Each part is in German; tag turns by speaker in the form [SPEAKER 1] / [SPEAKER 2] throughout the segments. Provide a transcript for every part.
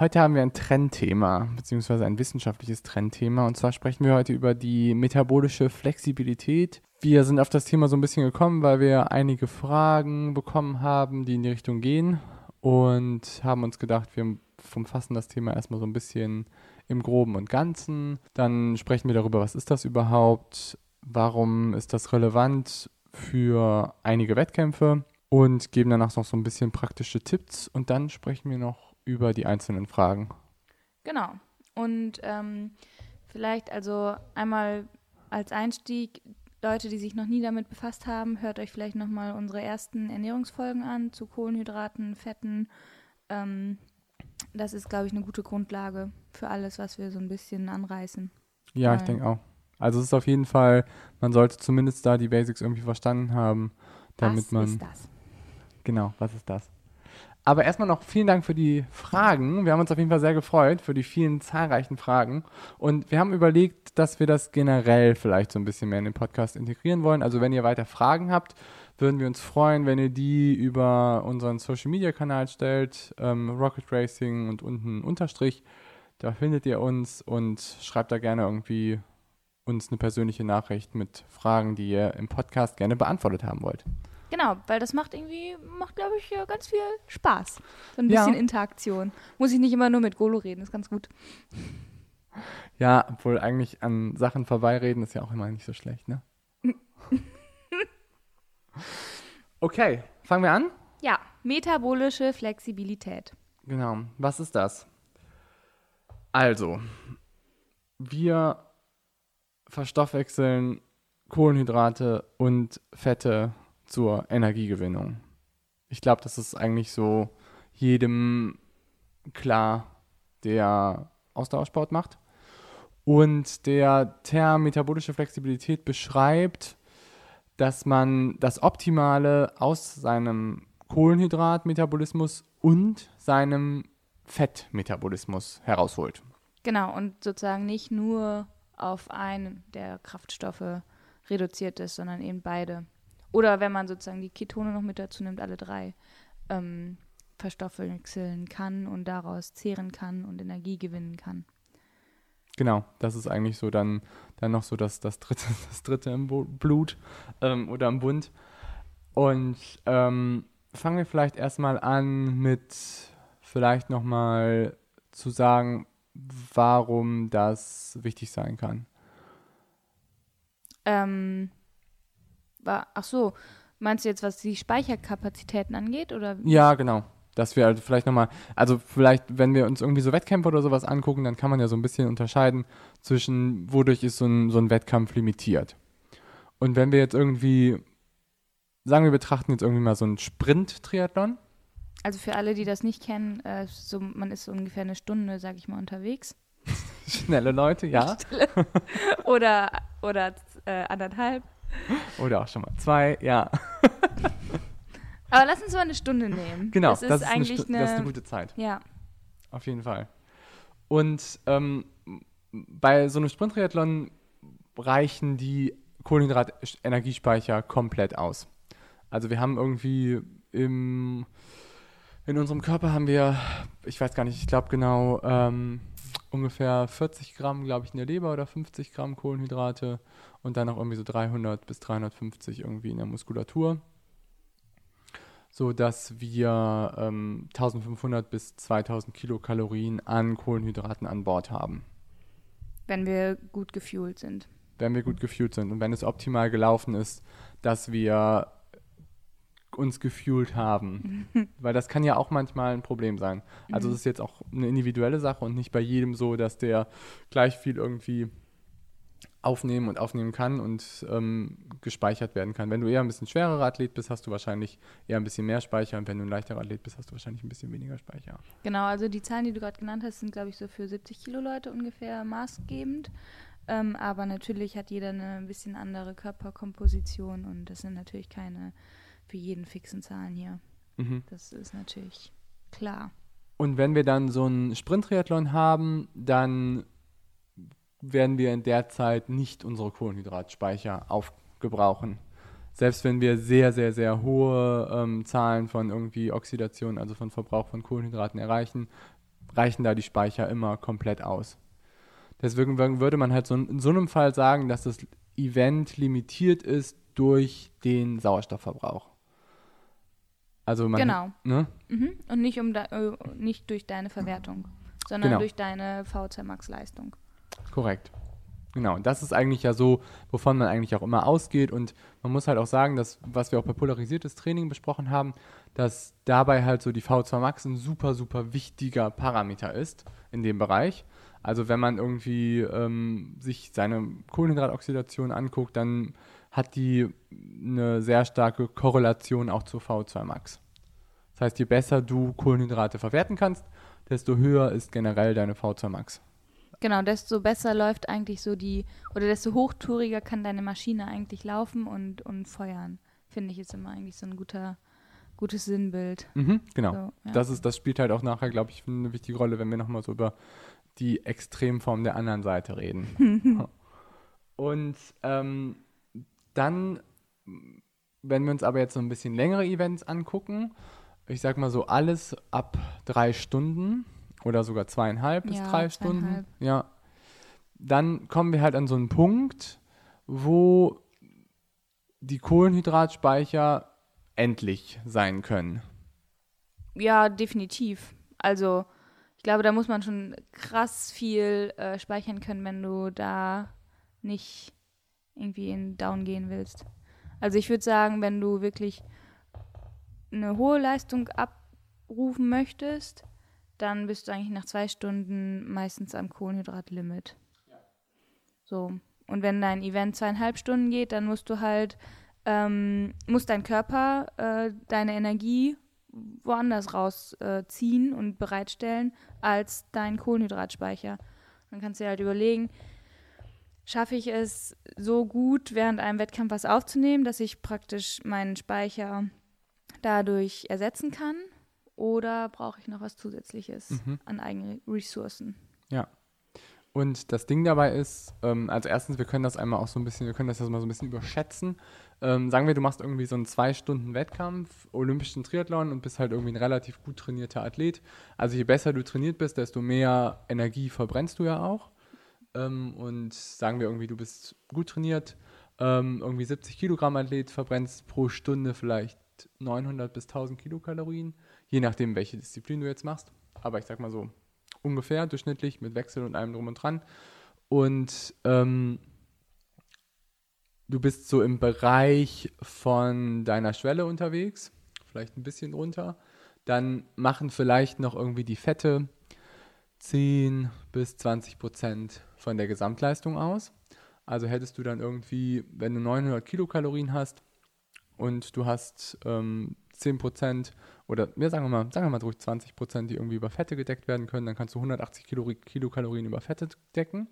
[SPEAKER 1] Heute haben wir ein Trendthema, beziehungsweise ein wissenschaftliches Trendthema. Und zwar sprechen wir heute über die metabolische Flexibilität. Wir sind auf das Thema so ein bisschen gekommen, weil wir einige Fragen bekommen haben, die in die Richtung gehen. Und haben uns gedacht, wir umfassen das Thema erstmal so ein bisschen im Groben und Ganzen. Dann sprechen wir darüber, was ist das überhaupt? Warum ist das relevant für einige Wettkämpfe? Und geben danach noch so ein bisschen praktische Tipps. Und dann sprechen wir noch über die einzelnen Fragen.
[SPEAKER 2] Genau. Und ähm, vielleicht also einmal als Einstieg, Leute, die sich noch nie damit befasst haben, hört euch vielleicht nochmal unsere ersten Ernährungsfolgen an zu Kohlenhydraten, Fetten. Ähm, das ist, glaube ich, eine gute Grundlage für alles, was wir so ein bisschen anreißen.
[SPEAKER 1] Ja, ich denke auch. Also es ist auf jeden Fall, man sollte zumindest da die Basics irgendwie verstanden haben, damit
[SPEAKER 2] was
[SPEAKER 1] man.
[SPEAKER 2] Was ist das?
[SPEAKER 1] Genau, was ist das? Aber erstmal noch vielen Dank für die Fragen. Wir haben uns auf jeden Fall sehr gefreut für die vielen zahlreichen Fragen. Und wir haben überlegt, dass wir das generell vielleicht so ein bisschen mehr in den Podcast integrieren wollen. Also wenn ihr weiter Fragen habt, würden wir uns freuen, wenn ihr die über unseren Social Media Kanal stellt, ähm, Rocket Racing und unten Unterstrich. Da findet ihr uns und schreibt da gerne irgendwie uns eine persönliche Nachricht mit Fragen, die ihr im Podcast gerne beantwortet haben wollt.
[SPEAKER 2] Genau, weil das macht irgendwie, macht glaube ich ganz viel Spaß. So ein bisschen ja. Interaktion. Muss ich nicht immer nur mit Golo reden, ist ganz gut.
[SPEAKER 1] Ja, obwohl eigentlich an Sachen vorbeireden ist ja auch immer nicht so schlecht, ne? okay, fangen wir an?
[SPEAKER 2] Ja, metabolische Flexibilität.
[SPEAKER 1] Genau, was ist das? Also, wir verstoffwechseln Kohlenhydrate und Fette zur Energiegewinnung. Ich glaube, das ist eigentlich so jedem klar, der Ausdauersport macht. Und der Term metabolische Flexibilität beschreibt, dass man das Optimale aus seinem Kohlenhydratmetabolismus und seinem Fettmetabolismus herausholt.
[SPEAKER 2] Genau, und sozusagen nicht nur auf einen der Kraftstoffe reduziert ist, sondern eben beide. Oder wenn man sozusagen die Ketone noch mit dazu nimmt, alle drei ähm, verstoffwechseln kann und daraus zehren kann und Energie gewinnen kann.
[SPEAKER 1] Genau, das ist eigentlich so dann, dann noch so das, das, dritte, das dritte im Blut ähm, oder im Bund. Und ähm, fangen wir vielleicht erstmal an mit vielleicht nochmal zu sagen, warum das wichtig sein kann.
[SPEAKER 2] Ähm, war, ach so, meinst du jetzt, was die Speicherkapazitäten angeht? Oder?
[SPEAKER 1] Ja, genau. Dass wir also vielleicht nochmal, also vielleicht, wenn wir uns irgendwie so Wettkämpfe oder sowas angucken, dann kann man ja so ein bisschen unterscheiden zwischen, wodurch ist so ein, so ein Wettkampf limitiert. Und wenn wir jetzt irgendwie, sagen wir betrachten jetzt irgendwie mal so einen Sprint-Triathlon.
[SPEAKER 2] Also für alle, die das nicht kennen, äh, so, man ist so ungefähr eine Stunde, sag ich mal, unterwegs.
[SPEAKER 1] Schnelle Leute, ja.
[SPEAKER 2] oder oder äh, anderthalb.
[SPEAKER 1] Oder auch schon mal zwei, ja.
[SPEAKER 2] Aber lass uns mal eine Stunde nehmen.
[SPEAKER 1] Genau, das ist, das ist eigentlich eine, eine, das ist eine gute Zeit.
[SPEAKER 2] Ja.
[SPEAKER 1] Auf jeden Fall. Und ähm, bei so einem Sprint-Triathlon reichen die Kohlenhydrat-Energiespeicher komplett aus. Also wir haben irgendwie im, in unserem Körper haben wir, ich weiß gar nicht, ich glaube genau ähm, ungefähr 40 Gramm, glaube ich, in der Leber oder 50 Gramm Kohlenhydrate und dann noch irgendwie so 300 bis 350 irgendwie in der Muskulatur, so dass wir ähm, 1500 bis 2000 Kilokalorien an Kohlenhydraten an Bord haben.
[SPEAKER 2] Wenn wir gut gefühlt sind.
[SPEAKER 1] Wenn wir gut gefühlt sind und wenn es optimal gelaufen ist, dass wir uns gefühlt haben. Weil das kann ja auch manchmal ein Problem sein. Also es mhm. ist jetzt auch eine individuelle Sache und nicht bei jedem so, dass der gleich viel irgendwie aufnehmen und aufnehmen kann und ähm, gespeichert werden kann. Wenn du eher ein bisschen schwererer Athlet bist, hast du wahrscheinlich eher ein bisschen mehr Speicher und wenn du ein leichterer Athlet bist, hast du wahrscheinlich ein bisschen weniger Speicher.
[SPEAKER 2] Genau, also die Zahlen, die du gerade genannt hast, sind, glaube ich, so für 70 Kilo Leute ungefähr maßgebend. Ähm, aber natürlich hat jeder eine ein bisschen andere Körperkomposition und das sind natürlich keine für jeden fixen Zahlen hier.
[SPEAKER 1] Mhm.
[SPEAKER 2] Das ist natürlich klar.
[SPEAKER 1] Und wenn wir dann so einen Sprint-Triathlon haben, dann werden wir in der Zeit nicht unsere Kohlenhydratspeicher aufgebrauchen. Selbst wenn wir sehr, sehr, sehr hohe ähm, Zahlen von irgendwie Oxidation, also von Verbrauch von Kohlenhydraten erreichen, reichen da die Speicher immer komplett aus. Deswegen würde man halt so in so einem Fall sagen, dass das Event limitiert ist durch den Sauerstoffverbrauch. Also man,
[SPEAKER 2] genau.
[SPEAKER 1] Ne?
[SPEAKER 2] Mhm. Und nicht, um da, äh, nicht durch deine Verwertung, sondern
[SPEAKER 1] Genau.
[SPEAKER 2] durch deine V2 Max Leistung.
[SPEAKER 1] Korrekt. Genau, und das ist eigentlich ja so, wovon man eigentlich auch immer ausgeht. Und man muss halt auch sagen, dass, was wir auch bei polarisiertes Training besprochen haben, dass dabei halt so die V2 Max ein super, super wichtiger Parameter ist in dem Bereich. Also wenn man irgendwie ähm, sich seine Kohlenhydratoxidation anguckt, dann hat die eine sehr starke Korrelation auch zur V2 Max. Das heißt, je besser du Kohlenhydrate verwerten kannst, desto höher ist generell deine V2 Max.
[SPEAKER 2] Genau, desto besser läuft eigentlich so die, oder desto hochtouriger kann deine Maschine eigentlich laufen und, und feuern. Finde ich ist immer eigentlich so ein guter, gutes Sinnbild.
[SPEAKER 1] Mhm, genau.
[SPEAKER 2] So, ja.
[SPEAKER 1] Das, ist, das spielt halt auch nachher, glaube ich, eine wichtige Rolle, wenn wir nochmal so über die Extremform der anderen Seite reden. Und ähm, dann, wenn wir uns aber jetzt so ein bisschen längere Events angucken, ich sag mal so alles ab drei Stunden oder sogar zweieinhalb bis
[SPEAKER 2] Ja,
[SPEAKER 1] drei Stunden,
[SPEAKER 2] zweieinhalb.
[SPEAKER 1] ja, dann kommen wir halt an so einen Punkt, wo die Kohlenhydratspeicher endlich sein können.
[SPEAKER 2] Ja, definitiv. Also, ich glaube, da muss man schon krass viel äh, speichern können, wenn du da nicht irgendwie in Down gehen willst. Also, ich würde sagen, wenn du wirklich eine hohe Leistung abrufen möchtest, dann bist du eigentlich nach zwei Stunden meistens am Kohlenhydratlimit. So. Und wenn dein Event zweieinhalb Stunden geht, dann musst du halt, ähm, muss dein Körper äh, deine Energie woanders rausziehen äh, und bereitstellen als dein Kohlenhydratspeicher. Dann kannst du dir halt überlegen, schaffe ich es so gut, während einem Wettkampf was aufzunehmen, dass ich praktisch meinen Speicher dadurch ersetzen kann? Oder brauche ich noch was Zusätzliches
[SPEAKER 1] Mhm.
[SPEAKER 2] an eigenen Ressourcen?
[SPEAKER 1] Und das Ding dabei ist, ähm, also erstens, wir können das einmal auch so ein bisschen, wir können das ja mal so ein bisschen überschätzen. Ähm, sagen wir, du machst irgendwie so einen zwei Stunden Wettkampf, olympischen Triathlon und bist halt irgendwie ein relativ gut trainierter Athlet. Also je besser du trainiert bist, desto mehr Energie verbrennst du ja auch. Ähm, und sagen wir irgendwie, du bist gut trainiert, ähm, irgendwie 70 Kilogramm Athlet, verbrennst pro Stunde vielleicht 900 bis 1000 Kilokalorien, je nachdem, welche Disziplin du jetzt machst. Aber ich sag mal so, ungefähr durchschnittlich mit Wechsel und allem drum und dran. Und ähm, du bist so im Bereich von deiner Schwelle unterwegs, vielleicht ein bisschen runter. Dann machen vielleicht noch irgendwie die Fette 10 bis 20 Prozent von der Gesamtleistung aus. Also hättest du dann irgendwie, wenn du 900 Kilokalorien hast und du hast ähm, 10 Prozent oder ja, sagen wir mal, sagen wir mal durch 20 Prozent, die irgendwie über Fette gedeckt werden können, dann kannst du 180 Kilo, Kilokalorien über Fette decken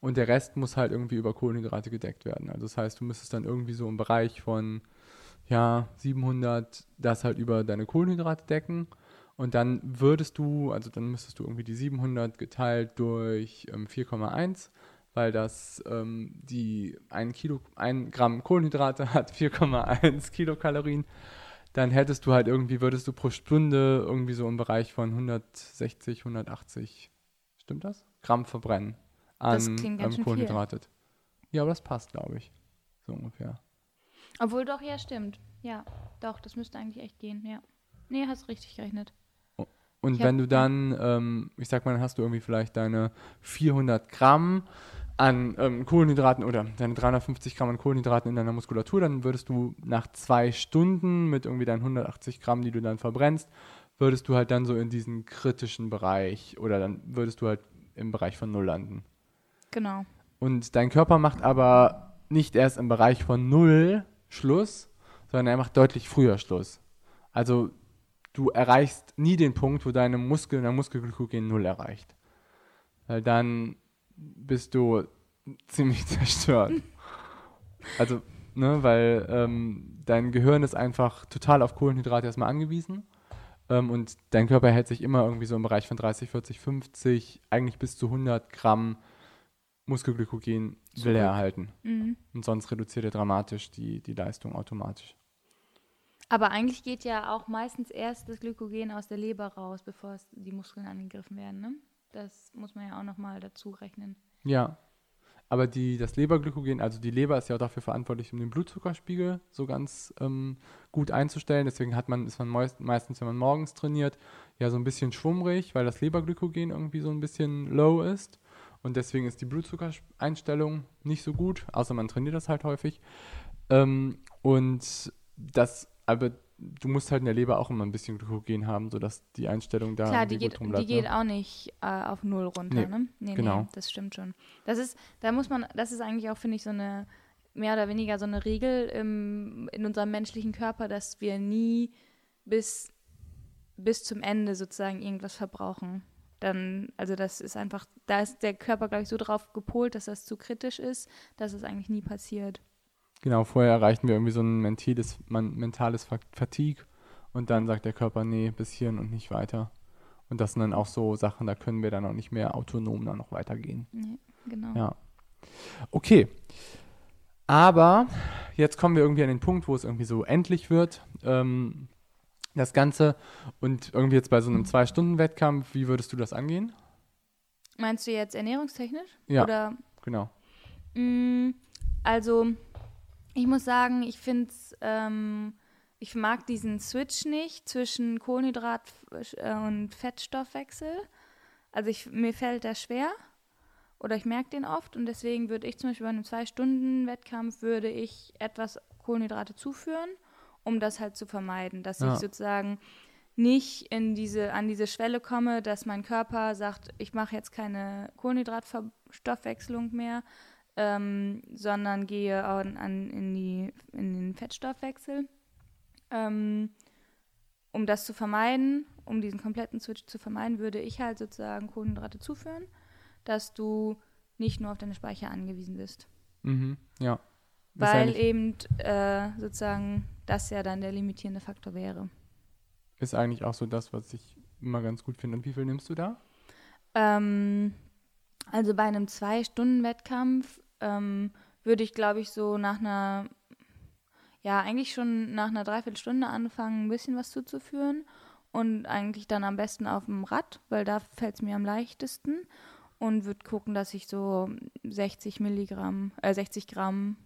[SPEAKER 1] und der Rest muss halt irgendwie über Kohlenhydrate gedeckt werden. Also das heißt, du müsstest dann irgendwie so im Bereich von ja 700 das halt über deine Kohlenhydrate decken und dann würdest du, also dann müsstest du irgendwie die 700 geteilt durch ähm, 4,1 weil das ähm, die ein Kilo, ein Gramm Kohlenhydrate hat 4,1 Kilokalorien dann hättest du halt irgendwie, würdest du pro Stunde irgendwie so im Bereich von 160, 180, stimmt das? Gramm verbrennen an
[SPEAKER 2] Das klingt ganz
[SPEAKER 1] ähm,
[SPEAKER 2] schön
[SPEAKER 1] Kohlenhydrate. Ja, aber das passt, glaube ich. So ungefähr.
[SPEAKER 2] Obwohl doch, ja, stimmt. Ja, doch, das müsste eigentlich echt gehen, ja. Nee, hast richtig gerechnet.
[SPEAKER 1] Und
[SPEAKER 2] Ich
[SPEAKER 1] wenn du dann, ähm, ich sag mal, dann hast du irgendwie vielleicht deine 400 Gramm an ähm, Kohlenhydraten oder deine 350 Gramm an Kohlenhydraten in deiner Muskulatur, dann würdest du nach zwei Stunden mit irgendwie deinen 180 Gramm, die du dann verbrennst, würdest du halt dann so in diesen kritischen Bereich oder dann würdest du halt im Bereich von Null landen.
[SPEAKER 2] Genau.
[SPEAKER 1] Und dein Körper macht aber nicht erst im Bereich von null Schluss, sondern er macht deutlich früher Schluss. Also du erreichst nie den Punkt, wo deine Muskeln, dein Muskelglykogen null erreicht. Weil dann bist du ziemlich zerstört. Also, ne, weil ähm, dein Gehirn ist einfach total auf Kohlenhydrate erstmal angewiesen. Ähm, und dein Körper hält sich immer irgendwie so im Bereich von 30, 40, 50, eigentlich bis zu 100 Gramm Muskelglykogen will er erhalten.
[SPEAKER 2] Mhm.
[SPEAKER 1] Und sonst reduziert er dramatisch die, die Leistung automatisch.
[SPEAKER 2] Aber eigentlich geht ja auch meistens erst das Glykogen aus der Leber raus, bevor die Muskeln angegriffen werden. Ne? Das muss man ja auch nochmal dazu rechnen.
[SPEAKER 1] Ja. Aber die, das Leberglykogen, also die Leber ist ja auch dafür verantwortlich, um den Blutzuckerspiegel so ganz ähm, gut einzustellen. Deswegen hat man, ist man meist, meistens, wenn man morgens trainiert, ja so ein bisschen schwummrig, weil das Leberglykogen irgendwie so ein bisschen low ist. Und deswegen ist die Blutzuckereinstellung nicht so gut, außer man trainiert das halt häufig. Ähm, und das, aber du musst halt in der Leber auch immer ein bisschen Glykogen haben, sodass die Einstellung da
[SPEAKER 2] Klar, die geht,
[SPEAKER 1] drum
[SPEAKER 2] die
[SPEAKER 1] bleibt.
[SPEAKER 2] geht auch nicht äh, auf Null runter,
[SPEAKER 1] Nee,
[SPEAKER 2] ne? Nee,
[SPEAKER 1] genau.
[SPEAKER 2] nee, das stimmt schon. Das ist, da muss man, das ist eigentlich auch, finde ich, so eine, mehr oder weniger so eine Regel im, in unserem menschlichen Körper, dass wir nie bis, bis zum Ende sozusagen irgendwas verbrauchen. Dann, also das ist einfach, da ist der Körper, glaube ich, so drauf gepolt, dass das zu kritisch ist, dass es eigentlich nie passiert.
[SPEAKER 1] Genau, vorher erreichen wir irgendwie so ein mentales, man, mentales Fa- Fatigue und dann sagt der Körper, nee, bis hierhin und nicht weiter. Und das sind dann auch so Sachen, da können wir dann auch nicht mehr autonom dann noch weitergehen.
[SPEAKER 2] Nee, genau.
[SPEAKER 1] Ja. Okay. Aber jetzt kommen wir irgendwie an den Punkt, wo es irgendwie so endlich wird. Ähm, das Ganze. Und irgendwie jetzt bei so einem Zwei-Stunden-Wettkampf, wie würdest du das angehen?
[SPEAKER 2] Meinst du jetzt ernährungstechnisch?
[SPEAKER 1] Ja.
[SPEAKER 2] Oder
[SPEAKER 1] Genau.
[SPEAKER 2] Mm, Also, ich muss sagen, ich finde ähm, ich mag diesen Switch nicht zwischen Kohlenhydrat äh, und Fettstoffwechsel. Also ich, mir fällt der schwer oder ich merke den oft und deswegen würde ich zum Beispiel bei einem Zwei-Stunden-Wettkampf würde ich etwas Kohlenhydrate zuführen, um das halt zu vermeiden, dass
[SPEAKER 1] Ja.
[SPEAKER 2] ich sozusagen nicht in diese, an diese Schwelle komme, dass mein Körper sagt, ich mache jetzt keine Kohlenhydratverstoffwechselung mehr, ähm, sondern gehe an, an, in, die, in den Fettstoffwechsel. Ähm, um das zu vermeiden, um diesen kompletten Switch zu vermeiden, würde ich halt sozusagen Kohlenhydrate zuführen, dass du nicht nur auf deine Speicher angewiesen bist.
[SPEAKER 1] Mhm. Ja.
[SPEAKER 2] Weil eben äh, sozusagen das ja dann der limitierende Faktor wäre.
[SPEAKER 1] ist eigentlich auch so das, was ich immer ganz gut finde. Und wie viel nimmst du da?
[SPEAKER 2] Ähm, also bei einem Zwei-Stunden-Wettkampf ähm, würde ich, glaube ich, so nach einer, ja, eigentlich schon nach einer Dreiviertelstunde anfangen, ein bisschen was zuzuführen. Und eigentlich dann am besten auf dem Rad, weil da fällt es mir am leichtesten. Und würde gucken, dass ich so 60 Milligramm, äh, 60 Gramm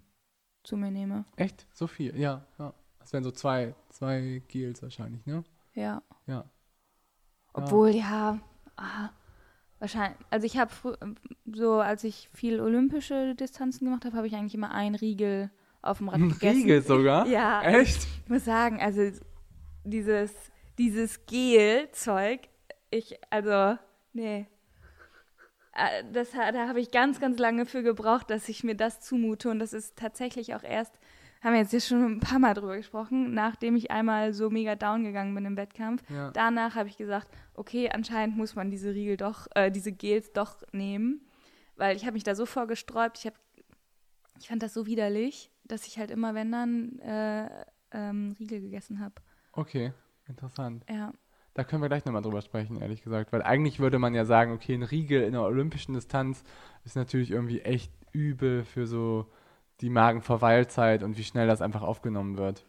[SPEAKER 2] zu mir nehme.
[SPEAKER 1] Echt? So viel? Ja. ja. Das wären so zwei, zwei Gels wahrscheinlich, ne?
[SPEAKER 2] Ja.
[SPEAKER 1] Ja.
[SPEAKER 2] Obwohl, ja, ah, wahrscheinlich. Also ich habe so, als ich viel olympische Distanzen gemacht habe, habe ich eigentlich immer einen Riegel auf dem Rad
[SPEAKER 1] Ein
[SPEAKER 2] gegessen.
[SPEAKER 1] Riegel sogar?
[SPEAKER 2] Ja.
[SPEAKER 1] Echt?
[SPEAKER 2] Ich muss sagen, also dieses, dieses Gel-Zeug, ich, also, nee. Äh, Das, da habe ich ganz, ganz lange für gebraucht, dass ich mir das zumute. Und das ist tatsächlich auch erst, haben wir jetzt hier schon ein paar Mal drüber gesprochen, nachdem ich einmal so mega down gegangen bin im Wettkampf.
[SPEAKER 1] Ja.
[SPEAKER 2] Danach habe ich gesagt, okay, anscheinend muss man diese Riegel doch, äh, diese Gels doch nehmen, weil ich habe mich da so vorgesträubt, ich habe, ich fand das so widerlich, dass ich halt immer, wenn dann, äh, ähm, Riegel gegessen habe.
[SPEAKER 1] Okay, interessant.
[SPEAKER 2] Ja,
[SPEAKER 1] Da können wir gleich nochmal drüber sprechen, ehrlich gesagt. Weil eigentlich würde man ja sagen, okay, ein Riegel in der olympischen Distanz ist natürlich irgendwie echt übel für so die Magenverweilzeit und wie schnell das einfach aufgenommen wird.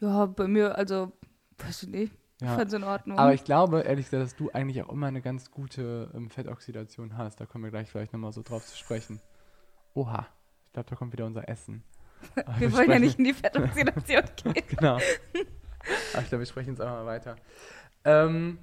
[SPEAKER 2] ja, bei mir, also, weiß ich nicht, ich
[SPEAKER 1] Ja.
[SPEAKER 2] fand's in Ordnung.
[SPEAKER 1] Aber ich glaube, ehrlich gesagt, dass du eigentlich auch immer eine ganz gute ähm, Fettoxidation hast. Da kommen wir gleich vielleicht nochmal so drauf zu sprechen. Oha, ich glaube, da kommt wieder unser Essen. Aber
[SPEAKER 2] wir wollen ja
[SPEAKER 1] sprechen-
[SPEAKER 2] nicht in die Fettoxidation gehen.
[SPEAKER 1] genau. Aber ich glaube, wir sprechen jetzt einfach mal weiter. Ähm,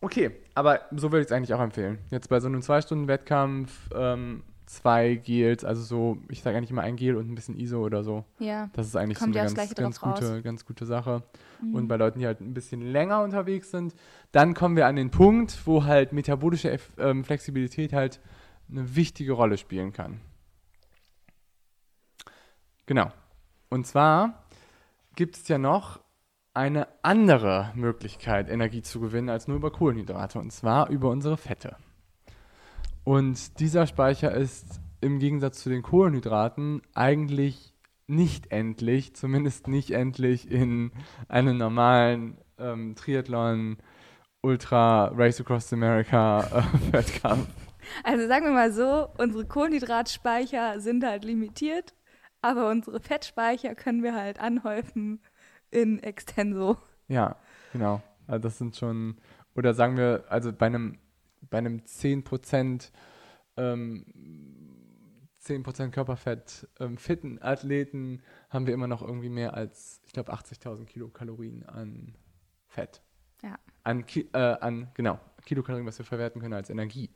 [SPEAKER 1] okay, aber so würde ich es eigentlich auch empfehlen. Jetzt bei so einem Zwei-Stunden-Wettkampf ähm, zwei Gels, also so, ich sage eigentlich immer ein Gel und ein bisschen ISO oder so.
[SPEAKER 2] Ja.
[SPEAKER 1] Das ist eigentlich
[SPEAKER 2] Kommt
[SPEAKER 1] so eine ganz, ganz, gute, ganz gute Sache.
[SPEAKER 2] Mhm.
[SPEAKER 1] Und bei Leuten, die halt ein bisschen länger unterwegs sind, dann kommen wir an den Punkt, wo halt metabolische Eff- ähm, Flexibilität halt eine wichtige Rolle spielen kann. Genau. Und zwar gibt es ja noch eine andere Möglichkeit, Energie zu gewinnen, als nur über Kohlenhydrate, und zwar über unsere Fette. Und dieser Speicher ist im Gegensatz zu den Kohlenhydraten eigentlich nicht endlich, zumindest nicht endlich in einem normalen ähm, Triathlon, Ultra Race Across America äh, Wettkampf.
[SPEAKER 2] Also sagen wir mal so, unsere Kohlenhydratspeicher sind halt limitiert, aber unsere Fettspeicher können wir halt anhäufen in Extenso.
[SPEAKER 1] Ja, genau. Also das sind schon, oder sagen wir, also bei einem, bei einem 10%, ähm, 10% Körperfett ähm, fitten Athleten haben wir immer noch irgendwie mehr als, ich glaube, 80.000 Kilokalorien an Fett.
[SPEAKER 2] Ja.
[SPEAKER 1] An, Ki äh, an, genau, Kilokalorien, was wir verwerten können als Energie.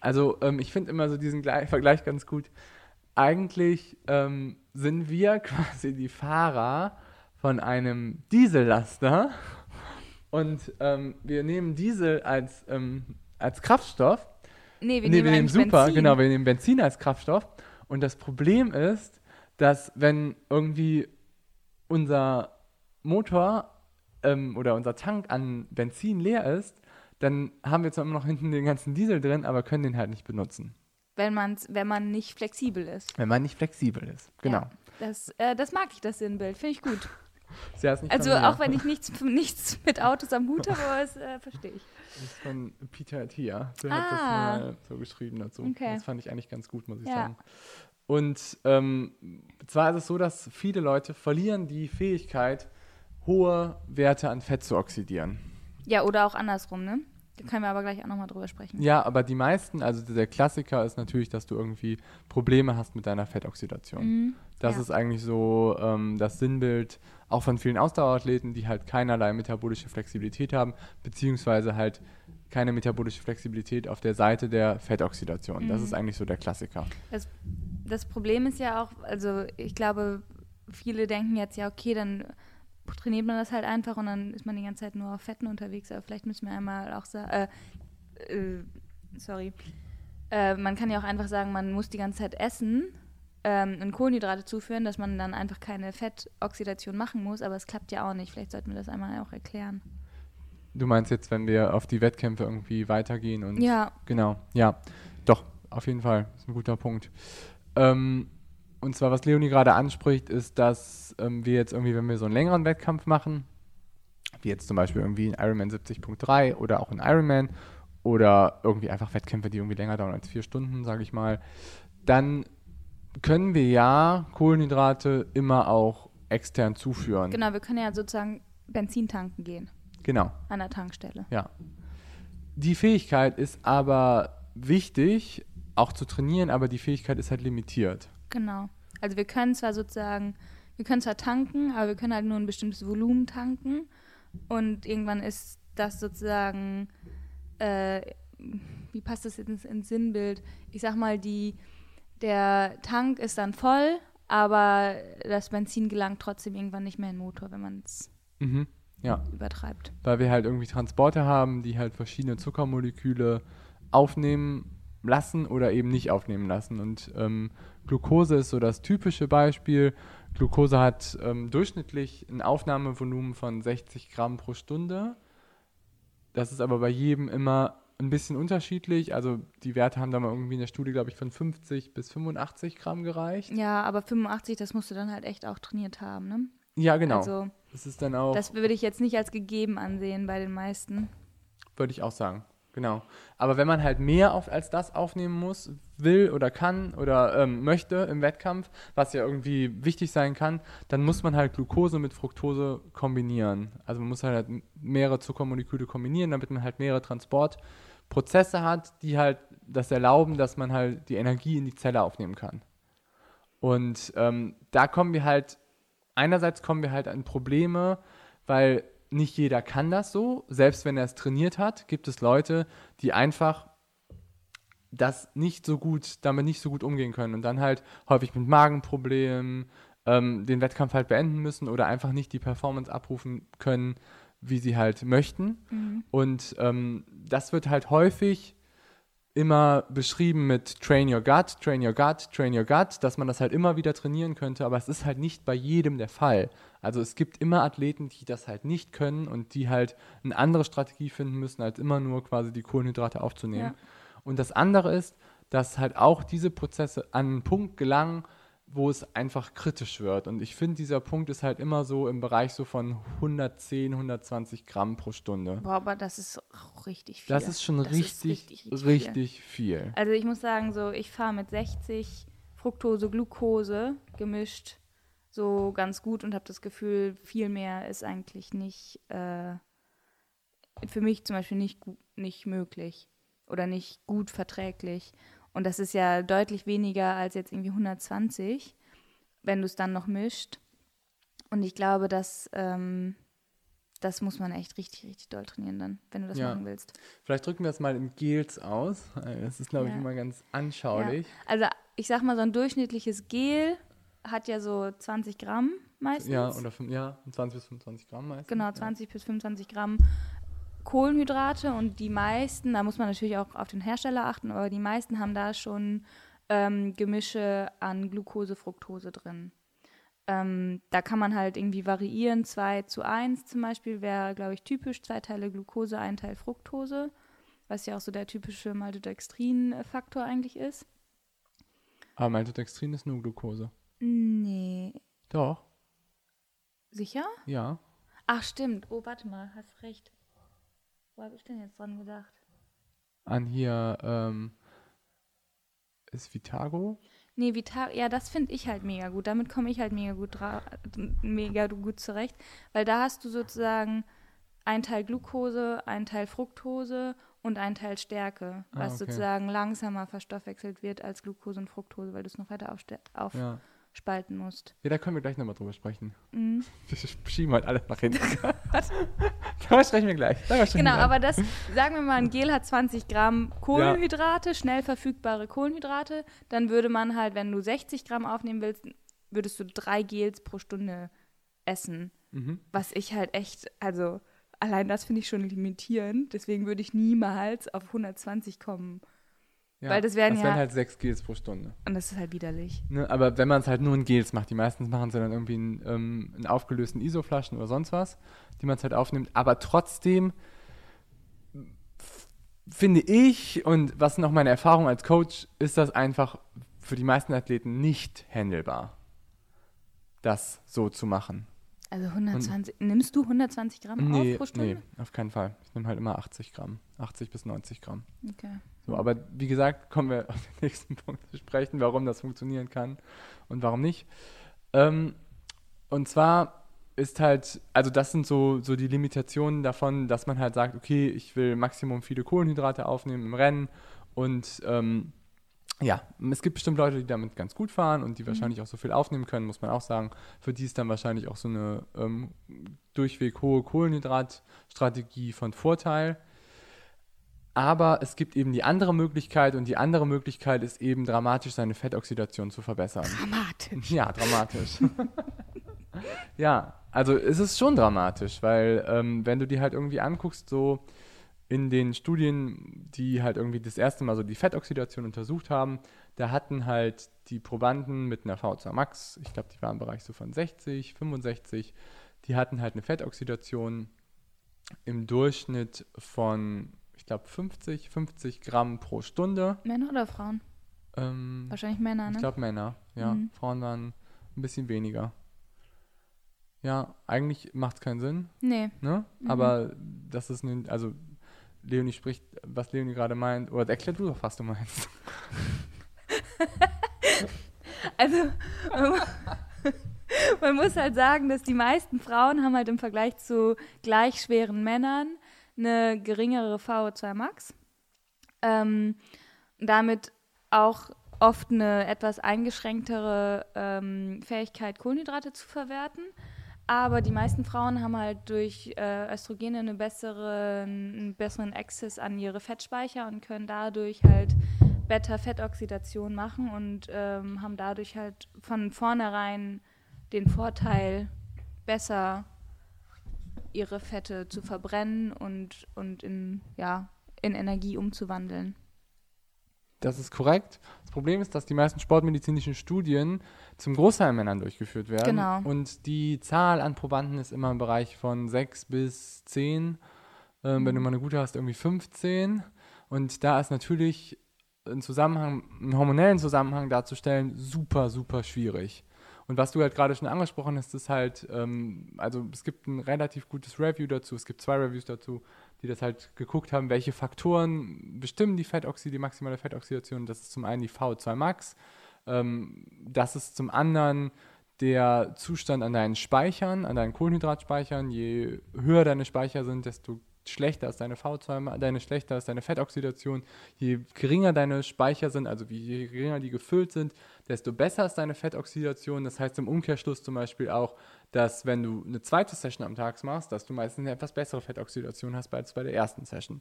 [SPEAKER 1] Also ähm, ich finde immer so diesen Gle Vergleich ganz gut. Eigentlich ähm, sind wir quasi die Fahrer von einem Diesellaster und ähm, wir nehmen Diesel als, ähm, als Kraftstoff.
[SPEAKER 2] Nee, wir
[SPEAKER 1] nee,
[SPEAKER 2] nehmen,
[SPEAKER 1] wir nehmen super,
[SPEAKER 2] Benzin.
[SPEAKER 1] genau, wir nehmen Benzin als Kraftstoff. Und das Problem ist, dass wenn irgendwie unser Motor ähm, oder unser Tank an Benzin leer ist, dann haben wir zwar immer noch hinten den ganzen Diesel drin, aber können den halt nicht benutzen,
[SPEAKER 2] Wenn, man's, wenn man nicht flexibel ist.
[SPEAKER 1] wenn man nicht flexibel ist. Genau.
[SPEAKER 2] Ja, das, äh, das mag ich, das Sinnbild. Finde ich gut. Also auch wenn ich nichts, nichts mit Autos am Hut habe, aber das äh, verstehe ich.
[SPEAKER 1] Das ist von Peter Attia. Der
[SPEAKER 2] Ah.
[SPEAKER 1] hat das mal so geschrieben dazu.
[SPEAKER 2] Okay.
[SPEAKER 1] Das fand ich eigentlich ganz gut, muss ich
[SPEAKER 2] Ja.
[SPEAKER 1] sagen. Und ähm, zwar ist es so, dass viele Leute verlieren die Fähigkeit, hohe Werte an Fett zu oxidieren.
[SPEAKER 2] Ja, oder auch andersrum, ne? Da können wir aber gleich auch nochmal drüber sprechen.
[SPEAKER 1] Ja, aber die meisten, also der Klassiker ist natürlich, dass du irgendwie Probleme hast mit deiner Fettoxidation.
[SPEAKER 2] Mhm.
[SPEAKER 1] Das
[SPEAKER 2] Ja.
[SPEAKER 1] ist eigentlich so ähm, das Sinnbild auch von vielen Ausdauerathleten, die halt keinerlei metabolische Flexibilität haben, beziehungsweise halt keine metabolische Flexibilität auf der Seite der Fettoxidation. Das
[SPEAKER 2] Mhm.
[SPEAKER 1] ist eigentlich so der Klassiker.
[SPEAKER 2] Das Problem ist ja auch, also ich glaube, viele denken jetzt, ja, okay, dann trainiert man das halt einfach und dann ist man die ganze Zeit nur auf Fetten unterwegs. Aber vielleicht müssen wir einmal auch sagen, äh, äh, sorry, äh, man kann ja auch einfach sagen, man muss die ganze Zeit essen ähm, und Kohlenhydrate zuführen, dass man dann einfach keine Fettoxidation machen muss. Aber es klappt ja auch nicht. Vielleicht sollten wir das einmal auch erklären.
[SPEAKER 1] Du meinst jetzt, wenn wir auf die Wettkämpfe irgendwie weitergehen und
[SPEAKER 2] Ja,
[SPEAKER 1] Genau, ja. Doch, auf jeden Fall. Das ist ein guter Punkt. Ähm, und zwar, was Leonie gerade anspricht, ist, dass ähm, wir jetzt irgendwie, wenn wir so einen längeren Wettkampf machen, wie jetzt zum Beispiel irgendwie ein Ironman 70.3 oder auch ein Ironman oder irgendwie einfach Wettkämpfe, die irgendwie länger dauern als vier Stunden, sage ich mal, dann können wir ja Kohlenhydrate immer auch extern zuführen.
[SPEAKER 2] genau. Wir können ja sozusagen Benzin tanken gehen
[SPEAKER 1] Genau.
[SPEAKER 2] an der Tankstelle.
[SPEAKER 1] Ja. Die Fähigkeit ist aber wichtig, auch zu trainieren, aber die Fähigkeit ist halt limitiert.
[SPEAKER 2] Genau. Also wir können zwar sozusagen, wir können zwar tanken, aber wir können halt nur ein bestimmtes Volumen tanken und irgendwann ist das sozusagen, äh, wie passt das jetzt ins, ins Sinnbild? Ich sag mal, die, der Tank ist dann voll, aber das Benzin gelangt trotzdem irgendwann nicht mehr in den Motor, wenn man es
[SPEAKER 1] Mhm. Ja,
[SPEAKER 2] übertreibt.
[SPEAKER 1] weil wir halt irgendwie Transporter haben, die halt verschiedene Zuckermoleküle aufnehmen lassen oder eben nicht aufnehmen lassen. Und ähm, Glucose ist so das typische Beispiel. Glucose hat ähm, durchschnittlich ein Aufnahmevolumen von 60 Gramm pro Stunde. Das ist aber bei jedem immer ein bisschen unterschiedlich. Also die Werte haben da mal irgendwie in der Studie, glaube ich, von 50 bis 85 Gramm gereicht.
[SPEAKER 2] Ja, aber 85, das musst du dann halt echt auch trainiert haben, ne?
[SPEAKER 1] Ja, genau.
[SPEAKER 2] Also
[SPEAKER 1] das ist dann auch,
[SPEAKER 2] das würde ich jetzt nicht als gegeben ansehen bei den meisten.
[SPEAKER 1] würde ich auch sagen. Genau. Aber wenn man halt mehr auf, als das aufnehmen muss, will oder kann oder ähm, möchte im Wettkampf, was ja irgendwie wichtig sein kann, dann muss man halt Glucose mit Fructose kombinieren. Also man muss halt mehrere Zuckermoleküle kombinieren, damit man halt mehrere Transportprozesse hat, die halt das erlauben, dass man halt die Energie in die Zelle aufnehmen kann. Und ähm, da kommen wir halt, einerseits kommen wir halt an Probleme, weil nicht jeder kann das so. Selbst wenn er es trainiert hat, gibt es Leute, die einfach das nicht so gut, damit nicht so gut umgehen können und dann halt häufig mit Magenproblemen ähm, den Wettkampf halt beenden müssen oder einfach nicht die Performance abrufen können, wie sie halt möchten.
[SPEAKER 2] Mhm.
[SPEAKER 1] Und ähm, das wird halt häufig immer beschrieben mit Train Your Gut, Train Your Gut, Train Your Gut, dass man das halt immer wieder trainieren könnte, aber es ist halt nicht bei jedem der Fall. Also es gibt immer Athleten, die das halt nicht können und die halt eine andere Strategie finden müssen, als immer nur quasi die Kohlenhydrate aufzunehmen.
[SPEAKER 2] Ja.
[SPEAKER 1] Und das andere ist, dass halt auch diese Prozesse an einen Punkt gelangen, wo es einfach kritisch wird. Und ich finde, dieser Punkt ist halt immer so im Bereich so von 110, 120 Gramm pro Stunde.
[SPEAKER 2] Boah, aber das ist auch richtig viel.
[SPEAKER 1] Das ist schon
[SPEAKER 2] Das ist
[SPEAKER 1] richtig,
[SPEAKER 2] richtig, richtig
[SPEAKER 1] richtig, viel.
[SPEAKER 2] Also ich muss sagen, so ich fahre mit 60 Fructose, Glucose gemischt so ganz gut und habe das Gefühl, viel mehr ist eigentlich nicht äh, für mich zum Beispiel nicht, nicht möglich oder nicht gut verträglich. Und das ist ja deutlich weniger als jetzt irgendwie 120, wenn du es dann noch mischt. Und ich glaube, dass ähm, das muss man echt richtig, richtig doll trainieren dann, wenn du das
[SPEAKER 1] Ja.
[SPEAKER 2] machen willst.
[SPEAKER 1] Vielleicht drücken wir das mal in Gels aus. Das ist, glaube ich,
[SPEAKER 2] Ja.
[SPEAKER 1] immer ganz anschaulich.
[SPEAKER 2] Also ich sag mal, so ein durchschnittliches Gel hat ja so 20 Gramm meistens.
[SPEAKER 1] Ja, oder ja, 20 bis 25 Gramm meistens.
[SPEAKER 2] genau,
[SPEAKER 1] ja.
[SPEAKER 2] 20 bis 25 Gramm Kohlenhydrate und die meisten, da muss man natürlich auch auf den Hersteller achten, aber die meisten haben da schon ähm, Gemische an Glucose, Fructose drin. Ähm, da kann man halt irgendwie variieren, 2 zu 1 zum Beispiel wäre, glaube ich, typisch, zwei Teile Glucose, ein Teil Fructose, was ja auch so der typische Maltodextrin-Faktor eigentlich ist.
[SPEAKER 1] Aber Maltodextrin ist nur Glucose.
[SPEAKER 2] Nee,
[SPEAKER 1] Doch,
[SPEAKER 2] sicher?
[SPEAKER 1] ja.
[SPEAKER 2] Ach, stimmt. Oh, warte mal, hast recht. Wo habe ich denn jetzt dran gedacht?
[SPEAKER 1] An hier ähm, ist Vitago.
[SPEAKER 2] Nee, Vital, ja, das finde ich halt mega gut. Damit komme ich halt mega gut, mega gut zurecht, weil da hast du sozusagen ein Teil Glucose, ein Teil Fructose und ein Teil Stärke,
[SPEAKER 1] Ah,
[SPEAKER 2] was
[SPEAKER 1] okay.
[SPEAKER 2] sozusagen langsamer verstoffwechselt wird als Glucose und Fructose, weil du es noch weiter aufste-
[SPEAKER 1] Ja.
[SPEAKER 2] aufspalten musst.
[SPEAKER 1] ja, da können wir gleich nochmal drüber sprechen.
[SPEAKER 2] Mhm.
[SPEAKER 1] Wir schieben halt alles nach hinten. Darüber sprechen wir gleich. Sprechen
[SPEAKER 2] Genau,
[SPEAKER 1] wir
[SPEAKER 2] aber das, sagen wir mal, ein Gel hat 20 Gramm Kohlenhydrate, schnell verfügbare Kohlenhydrate. Dann würde man halt, wenn du 60 Gramm aufnehmen willst, würdest du drei Gels pro Stunde essen.
[SPEAKER 1] Mhm.
[SPEAKER 2] Was ich halt echt, also allein das finde ich schon limitierend. Deswegen würde ich niemals auf 120 kommen.
[SPEAKER 1] Ja,
[SPEAKER 2] Weil das wären
[SPEAKER 1] das
[SPEAKER 2] ja-
[SPEAKER 1] wären halt sechs Gels pro Stunde.
[SPEAKER 2] Und das ist halt widerlich.
[SPEAKER 1] Ne? Aber wenn man es halt nur in Gels macht, die meisten machen es ja dann irgendwie in, ähm, in aufgelösten ISO-Flaschen oder sonst was, die man es halt aufnimmt. Aber trotzdem finde ich, und was noch meine Erfahrung als Coach, ist das einfach für die meisten Athleten nicht handelbar, das so zu machen.
[SPEAKER 2] Also 120, nimmst du 120 Gramm
[SPEAKER 1] Nee,
[SPEAKER 2] auf pro Stunde?
[SPEAKER 1] nee, auf keinen Fall. Ich nehme halt immer 80 Gramm, 80 bis 90 Gramm.
[SPEAKER 2] Okay.
[SPEAKER 1] So, aber wie gesagt, kommen wir auf den nächsten Punkt zu sprechen, warum das funktionieren kann und warum nicht. Ähm, und zwar ist halt, also das sind so, so die Limitationen davon, dass man halt sagt, okay, ich will Maximum viele Kohlenhydrate aufnehmen im Rennen und ähm, ja, es gibt bestimmt Leute, die damit ganz gut fahren und die wahrscheinlich auch so viel aufnehmen können, muss man auch sagen. Für die ist dann wahrscheinlich auch so eine ähm, durchweg hohe Kohlenhydratstrategie von Vorteil. Aber es gibt eben die andere Möglichkeit und die andere Möglichkeit ist eben dramatisch seine Fettoxidation zu verbessern.
[SPEAKER 2] Dramatisch.
[SPEAKER 1] Ja, dramatisch. ja, also es ist schon dramatisch, weil ähm, wenn du die halt irgendwie anguckst, so in den Studien, die halt irgendwie das erste Mal so die Fettoxidation untersucht haben, da hatten halt die Probanden mit einer VO2 Max, ich glaube, die waren im Bereich so von 60, 65, die hatten halt eine Fettoxidation im Durchschnitt von, ich glaube, 50, 50 Gramm pro Stunde.
[SPEAKER 2] Männer oder Frauen?
[SPEAKER 1] Ähm,
[SPEAKER 2] Wahrscheinlich Männer, ne?
[SPEAKER 1] ich glaube Männer, ja.
[SPEAKER 2] Mhm.
[SPEAKER 1] Frauen waren ein bisschen weniger. Ja, eigentlich macht es keinen Sinn,
[SPEAKER 2] nee.
[SPEAKER 1] ne?
[SPEAKER 2] Mhm.
[SPEAKER 1] Aber das ist eine, also Leonie spricht, was Leonie gerade meint, oder erklär du doch, was du meinst.
[SPEAKER 2] Also, man, mu- man muss halt sagen, dass die meisten Frauen haben halt im Vergleich zu gleich schweren Männern eine geringere VO2 Max. Ähm, damit auch oft eine etwas eingeschränktere ähm, Fähigkeit, Kohlenhydrate zu verwerten. Aber die meisten Frauen haben halt durch äh, Östrogene eine bessere, einen besseren Access an ihre Fettspeicher und können dadurch halt Beta-Fettoxidation machen und ähm, haben dadurch halt von vornherein den Vorteil, besser ihre Fette zu verbrennen und, und in, ja, in Energie umzuwandeln.
[SPEAKER 1] Das ist korrekt. Das Problem ist, dass die meisten sportmedizinischen Studien zum Großteil Männern durchgeführt werden.
[SPEAKER 2] Genau.
[SPEAKER 1] Und die Zahl an Probanden ist immer im Bereich von 6 bis 10. Ähm, Wenn du mal eine gute hast, irgendwie 15. Und da ist natürlich einen Zusammenhang, einen hormonellen Zusammenhang darzustellen, super, super schwierig. Und was du halt gerade schon angesprochen hast, ist halt, ähm, also es gibt ein relativ gutes Review dazu, es gibt zwei Reviews dazu, die das halt geguckt haben, welche Faktoren bestimmen die Fettoxid, die maximale Fettoxidation. Das ist zum einen die VO2 Max, ähm, das ist zum anderen der Zustand an deinen Speichern, an deinen Kohlenhydratspeichern. Je höher deine Speicher sind, desto schlechter ist deine V2, deine schlechter ist deine Fettoxidation. Je geringer deine Speicher sind, also je geringer die gefüllt sind, desto besser ist deine Fettoxidation. Das heißt im Umkehrschluss zum Beispiel auch, dass wenn du eine zweite Session am Tag machst, dass du meistens eine etwas bessere Fettoxidation hast als bei der ersten Session.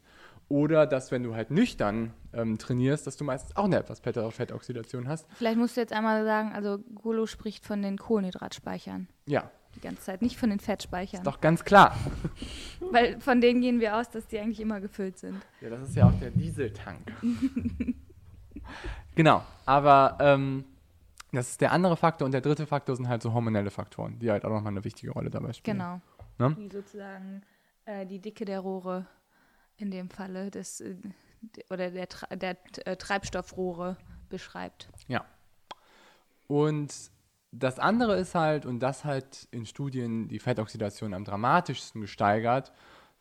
[SPEAKER 1] Oder dass wenn du halt nüchtern ähm, trainierst, dass du meistens auch eine etwas bessere Fettoxidation hast.
[SPEAKER 2] Vielleicht musst du jetzt einmal sagen, also Golo spricht von den Kohlenhydratspeichern.
[SPEAKER 1] Ja,
[SPEAKER 2] Die ganze Zeit, nicht von den Fettspeichern.
[SPEAKER 1] ist doch ganz klar.
[SPEAKER 2] Weil von denen gehen wir aus, dass die eigentlich immer gefüllt sind.
[SPEAKER 1] Ja, das ist ja auch der Dieseltank. genau, aber ähm, das ist der andere Faktor und der dritte Faktor sind halt so hormonelle Faktoren, die halt auch nochmal eine wichtige Rolle dabei spielen.
[SPEAKER 2] Genau.
[SPEAKER 1] Ne?
[SPEAKER 2] Wie sozusagen äh, die Dicke der Rohre in dem Falle des, äh, oder der, der äh, Treibstoffrohre beschreibt.
[SPEAKER 1] Und das andere ist halt, und das halt in Studien die Fettoxidation am dramatischsten gesteigert,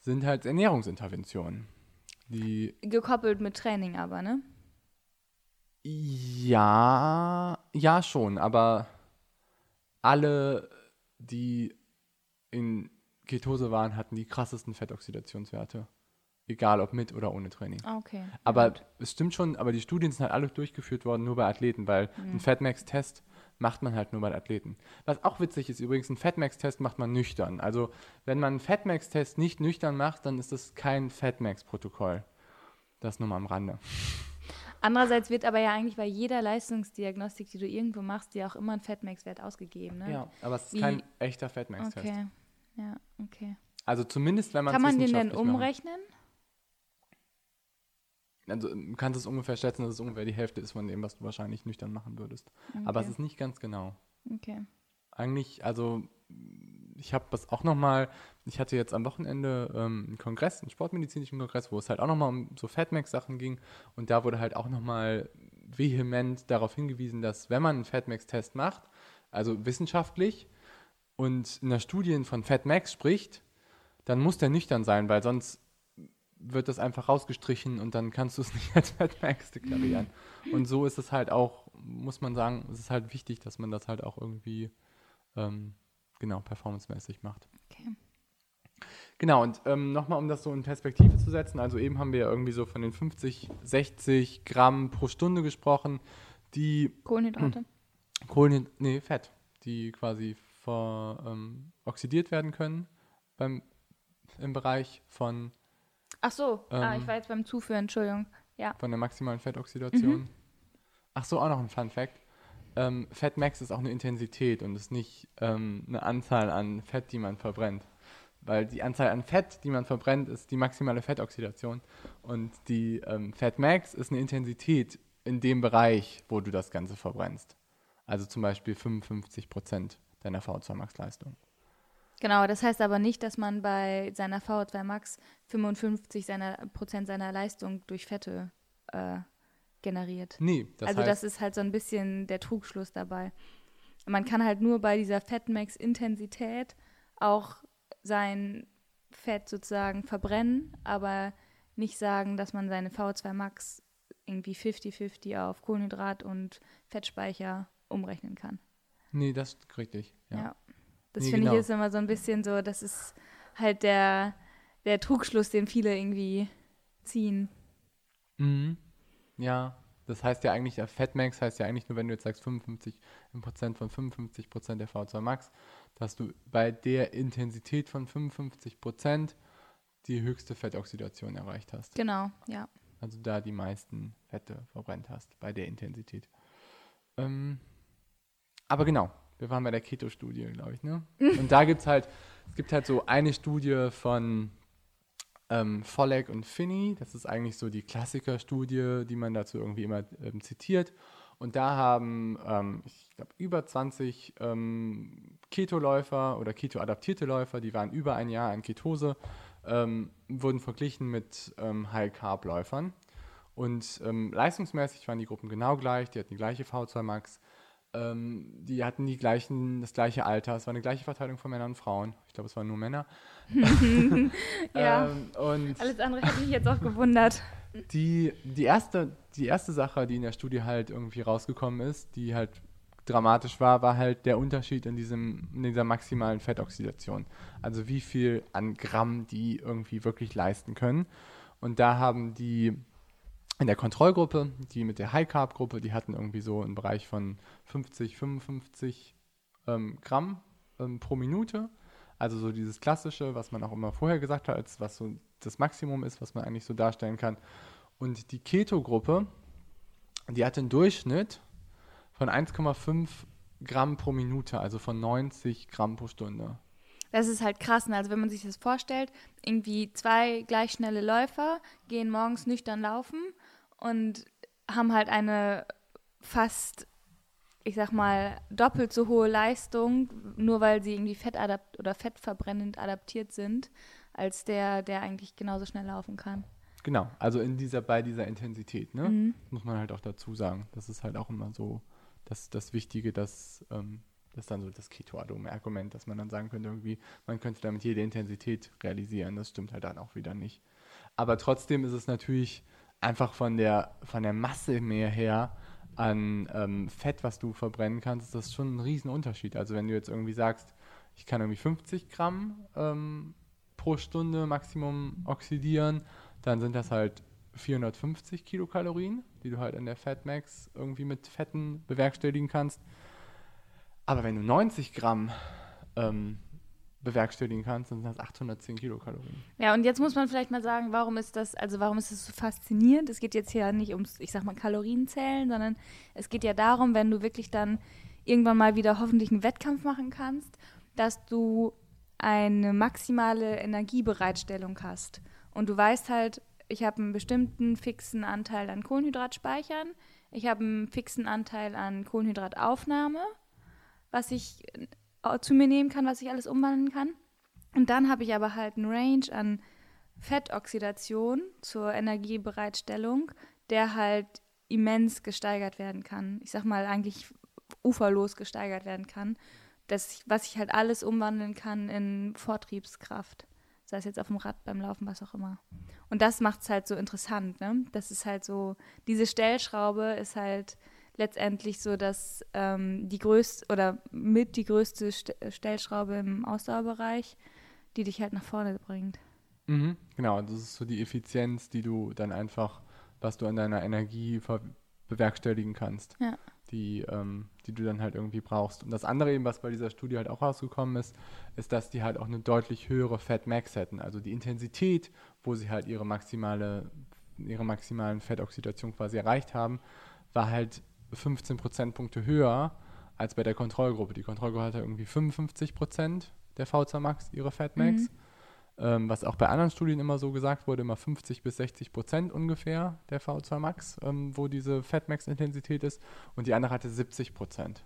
[SPEAKER 1] sind halt Ernährungsinterventionen. Die
[SPEAKER 2] Gekoppelt mit Training aber, ne?
[SPEAKER 1] Ja, ja schon, aber alle, die in Ketose waren, hatten die krassesten Fettoxidationswerte. Egal ob mit oder ohne Training.
[SPEAKER 2] Ah, okay.
[SPEAKER 1] Aber
[SPEAKER 2] Gut.
[SPEAKER 1] es stimmt schon, aber die Studien sind halt alle durchgeführt worden nur bei Athleten, weil ein Fatmax-Test macht man halt nur bei Athleten. Was auch witzig ist übrigens, ein Fatmax-Test macht man nüchtern. Also wenn man einen Fatmax-Test nicht nüchtern macht, dann ist das kein Fatmax-Protokoll. Das nur mal am Rande.
[SPEAKER 2] Andererseits wird aber ja eigentlich bei jeder Leistungsdiagnostik, die du irgendwo machst, dir auch immer ein Fettmax-Wert ausgegeben, ne?
[SPEAKER 1] Ja, aber es ist
[SPEAKER 2] Wie-
[SPEAKER 1] kein echter Fatmax-Test.
[SPEAKER 2] Okay. Ja, okay.
[SPEAKER 1] Also zumindest, wenn man
[SPEAKER 2] Kann man den denn
[SPEAKER 1] wissenschaftlich macht.
[SPEAKER 2] umrechnen?
[SPEAKER 1] Also du kannst es ungefähr schätzen, dass es ungefähr die Hälfte ist von dem, was du wahrscheinlich nüchtern machen würdest. Aber es
[SPEAKER 2] Okay.
[SPEAKER 1] ist nicht ganz genau.
[SPEAKER 2] Okay.
[SPEAKER 1] Eigentlich, also ich habe das auch nochmal, ich hatte jetzt am Wochenende ähm, einen Kongress, einen sportmedizinischen Kongress, wo es halt auch nochmal um so Fatmax-Sachen ging und da wurde halt auch nochmal vehement darauf hingewiesen, dass wenn man einen Fatmax-Test macht, also wissenschaftlich und in der Studie von Fatmax spricht, dann muss der nüchtern sein, weil sonst wird das einfach rausgestrichen und dann kannst du es nicht als Fatmax deklarieren. Und so ist es halt auch, muss man sagen, es ist halt wichtig, dass man das halt auch irgendwie ähm, genau performancemäßig macht.
[SPEAKER 2] Okay.
[SPEAKER 1] Genau, und ähm, nochmal, um das so in Perspektive zu setzen, also eben haben wir ja irgendwie so von den 50, 60 Gramm pro Stunde gesprochen, die
[SPEAKER 2] Kohlenhydrate?
[SPEAKER 1] Kohlen, nee, Fett, die quasi ver, ähm, oxidiert werden können beim, im Bereich von,
[SPEAKER 2] Ach so, ah,
[SPEAKER 1] Ähm.
[SPEAKER 2] ich war jetzt beim Zuführen, Entschuldigung. Ja.
[SPEAKER 1] von der maximalen Fettoxidation.
[SPEAKER 2] Mhm.
[SPEAKER 1] Ach so, auch noch ein Fun Fact. Ähm, Fettmax ist auch eine Intensität und ist nicht ähm, eine Anzahl an Fett, die man verbrennt. Weil die Anzahl an Fett, die man verbrennt, ist die maximale Fettoxidation. Und die ähm, Fatmax ist eine Intensität in dem Bereich, wo du das Ganze verbrennst. Also zum Beispiel 55 Prozent deiner V2 Max-Leistung.
[SPEAKER 2] Genau, das heißt aber nicht, dass man bei seiner VO2 Max 55 seiner, Prozent seiner Leistung durch Fette äh, generiert.
[SPEAKER 1] Nee, das
[SPEAKER 2] also
[SPEAKER 1] heißt,
[SPEAKER 2] das ist halt so ein bisschen der Trugschluss dabei. Man kann halt nur bei dieser Fettmax-Intensität auch sein Fett sozusagen verbrennen, aber nicht sagen, dass man seine VO2 Max irgendwie 50-50 auf Kohlenhydrat und Fettspeicher umrechnen kann.
[SPEAKER 1] nee, das ist richtig.
[SPEAKER 2] Ja.
[SPEAKER 1] Ja.
[SPEAKER 2] Das
[SPEAKER 1] Nee,
[SPEAKER 2] finde
[SPEAKER 1] genau.
[SPEAKER 2] ich ist immer so ein bisschen so, das ist halt der, der Trugschluss, den viele irgendwie ziehen.
[SPEAKER 1] Mhm. Ja, das heißt ja eigentlich, der Fatmax heißt ja eigentlich nur, wenn du jetzt sagst 55 Prozent von 55 Prozent der V2 Max, dass du bei der Intensität von 55 Prozent die höchste Fettoxidation erreicht hast.
[SPEAKER 2] Genau, ja.
[SPEAKER 1] Also da die meisten Fette verbrennt hast bei der Intensität. Ähm, aber genau, wir waren bei der Keto-Studie, glaube ich, ne? Und da gibt es halt, es gibt halt so eine Studie von ähm, Folleck und Finney. Das ist eigentlich so die Klassikerstudie, die man dazu irgendwie immer ähm, zitiert. Und da haben, ähm, ich glaube, über 20 ähm, Keto-Läufer oder Keto-adaptierte Läufer, die waren über ein Jahr in Ketose, ähm, wurden verglichen mit ähm, High-Carb-Läufern. Und ähm, leistungsmäßig waren die Gruppen genau gleich, die hatten die gleiche V2 Max, ähm, die hatten die gleichen, das gleiche Alter, es war eine gleiche Verteilung von Männern und Frauen. Ich glaube, es waren nur Männer.
[SPEAKER 2] ja. Ähm, und Alles andere hat mich jetzt auch gewundert.
[SPEAKER 1] Die, die, erste, die erste Sache, die in der Studie halt irgendwie rausgekommen ist, die halt dramatisch war, war halt der Unterschied in, diesem, in dieser maximalen Fettoxidation. Also wie viel an Gramm die irgendwie wirklich leisten können. Und da haben die in der Kontrollgruppe, die mit der High-Carb-Gruppe, die hatten irgendwie so einen Bereich von 50, 55 ähm, Gramm ähm, pro Minute. Also so dieses Klassische, was man auch immer vorher gesagt hat, als was so das Maximum ist, was man eigentlich so darstellen kann. Und die Keto-Gruppe, die hatte einen Durchschnitt von 1,5 Gramm pro Minute, also von 90 Gramm pro Stunde.
[SPEAKER 2] Das ist halt krass. Ne? Also wenn man sich das vorstellt, irgendwie zwei gleich schnelle Läufer gehen morgens nüchtern laufen und haben halt eine fast, ich sag mal, doppelt so hohe Leistung, nur weil sie irgendwie fettadapt oder fettverbrennend adaptiert sind, als der, der eigentlich genauso schnell laufen kann.
[SPEAKER 1] Genau, also in dieser, bei dieser Intensität, ne? Mhm. Muss man halt auch dazu sagen. Das ist halt auch immer so das, das Wichtige, dass ähm, das ist dann so das Keto-Argument, dass man dann sagen könnte, irgendwie, man könnte damit jede Intensität realisieren. Das stimmt halt dann auch wieder nicht. Aber trotzdem ist es natürlich einfach von der, von der Masse mehr her an ähm, Fett, was du verbrennen kannst, ist das schon ein Riesenunterschied. Also wenn du jetzt irgendwie sagst, ich kann irgendwie 50 Gramm ähm, pro Stunde Maximum oxidieren, dann sind das halt 450 Kilokalorien, die du halt in der Fatmax irgendwie mit Fetten bewerkstelligen kannst. Aber wenn du 90 Gramm ähm, bewerkstelligen kannst, dann sind das 810 Kilokalorien.
[SPEAKER 2] Ja, und jetzt muss man vielleicht mal sagen, warum ist das, also warum ist das so faszinierend? Es geht jetzt hier nicht ums, ich sag mal, Kalorienzählen, sondern es geht ja darum, wenn du wirklich dann irgendwann mal wieder hoffentlich einen Wettkampf machen kannst, dass du eine maximale Energiebereitstellung hast. Und du weißt halt, ich habe einen bestimmten fixen Anteil an Kohlenhydratspeichern, ich habe einen fixen Anteil an Kohlenhydrataufnahme, was ich zu mir nehmen kann, was ich alles umwandeln kann. Und dann habe ich aber halt einen Range an Fettoxidation zur Energiebereitstellung, der halt immens gesteigert werden kann. Ich sag mal, eigentlich uferlos gesteigert werden kann. Das, was ich halt alles umwandeln kann in Vortriebskraft. Sei es jetzt auf dem Rad, beim Laufen, was auch immer. Und das macht es halt so interessant, ne? Das ist halt so, diese Stellschraube ist halt letztendlich so, dass ähm, die größte oder mit die größte St Stellschraube im Ausdauerbereich, die dich halt nach vorne bringt.
[SPEAKER 1] Mhm, genau, das ist so die Effizienz, die du dann einfach, was du an deiner Energie bewerkstelligen kannst. Ja. Die, ähm, die du dann halt irgendwie brauchst. Und das andere eben, was bei dieser Studie halt auch rausgekommen ist, ist, dass die halt auch eine deutlich höhere Fat Max hätten. Also die Intensität, wo sie halt ihre maximale, ihre maximalen Fettoxidation quasi erreicht haben, war halt 15 Prozentpunkte höher als bei der Kontrollgruppe. Die Kontrollgruppe hatte irgendwie 55 Prozent der VZ Max, ihre Fatmax. Mhm. Ähm, was auch bei anderen Studien immer so gesagt wurde, immer 50 bis 60 Prozent ungefähr der V2 Max, ähm, wo diese Fatmax-Intensität ist. Und die andere hatte 70 Prozent.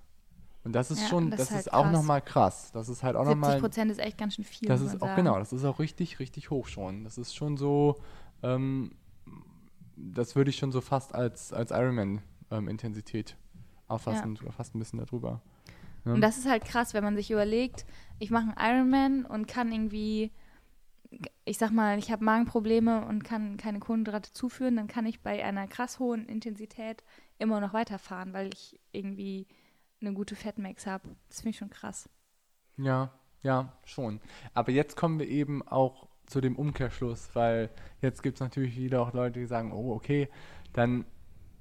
[SPEAKER 1] Und das ist ja, schon, das, das ist, halt ist auch nochmal krass. Das ist halt auch nochmal. 70
[SPEAKER 2] Prozent ist echt ganz schön viel.
[SPEAKER 1] Das ist auch, sagen. genau, das ist auch richtig, richtig hoch schon. Das ist schon so, ähm, das würde ich schon so fast als, als Ironman ähm, Intensität auffassen, ja. fast ein bisschen darüber.
[SPEAKER 2] Ja. Und das ist halt krass, wenn man sich überlegt, ich mache einen Ironman und kann irgendwie, ich sag mal, ich habe Magenprobleme und kann keine Kohlenhydrate zuführen, dann kann ich bei einer krass hohen Intensität immer noch weiterfahren, weil ich irgendwie eine gute Fettmax habe. Das finde ich schon krass.
[SPEAKER 1] Ja, ja, schon. Aber jetzt kommen wir eben auch zu dem Umkehrschluss, weil jetzt gibt es natürlich wieder auch Leute, die sagen, oh, okay, dann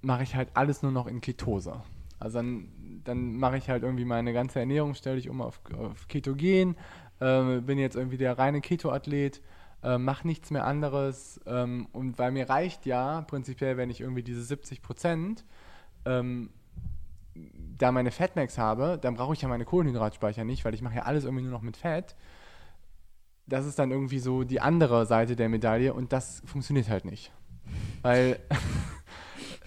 [SPEAKER 1] mache ich halt alles nur noch in Ketose. Also dann, dann mache ich halt irgendwie meine ganze Ernährung, stelle ich um auf, auf Ketogen, äh, bin jetzt irgendwie der reine Keto-Athlet, äh, mache nichts mehr anderes. Ähm, und weil mir reicht ja prinzipiell, wenn ich irgendwie diese 70 Prozent ähm, da meine Fatmax habe, dann brauche ich ja meine Kohlenhydratspeicher nicht, weil ich mache ja alles irgendwie nur noch mit Fett. das ist dann irgendwie so die andere Seite der Medaille und das funktioniert halt nicht. Weil,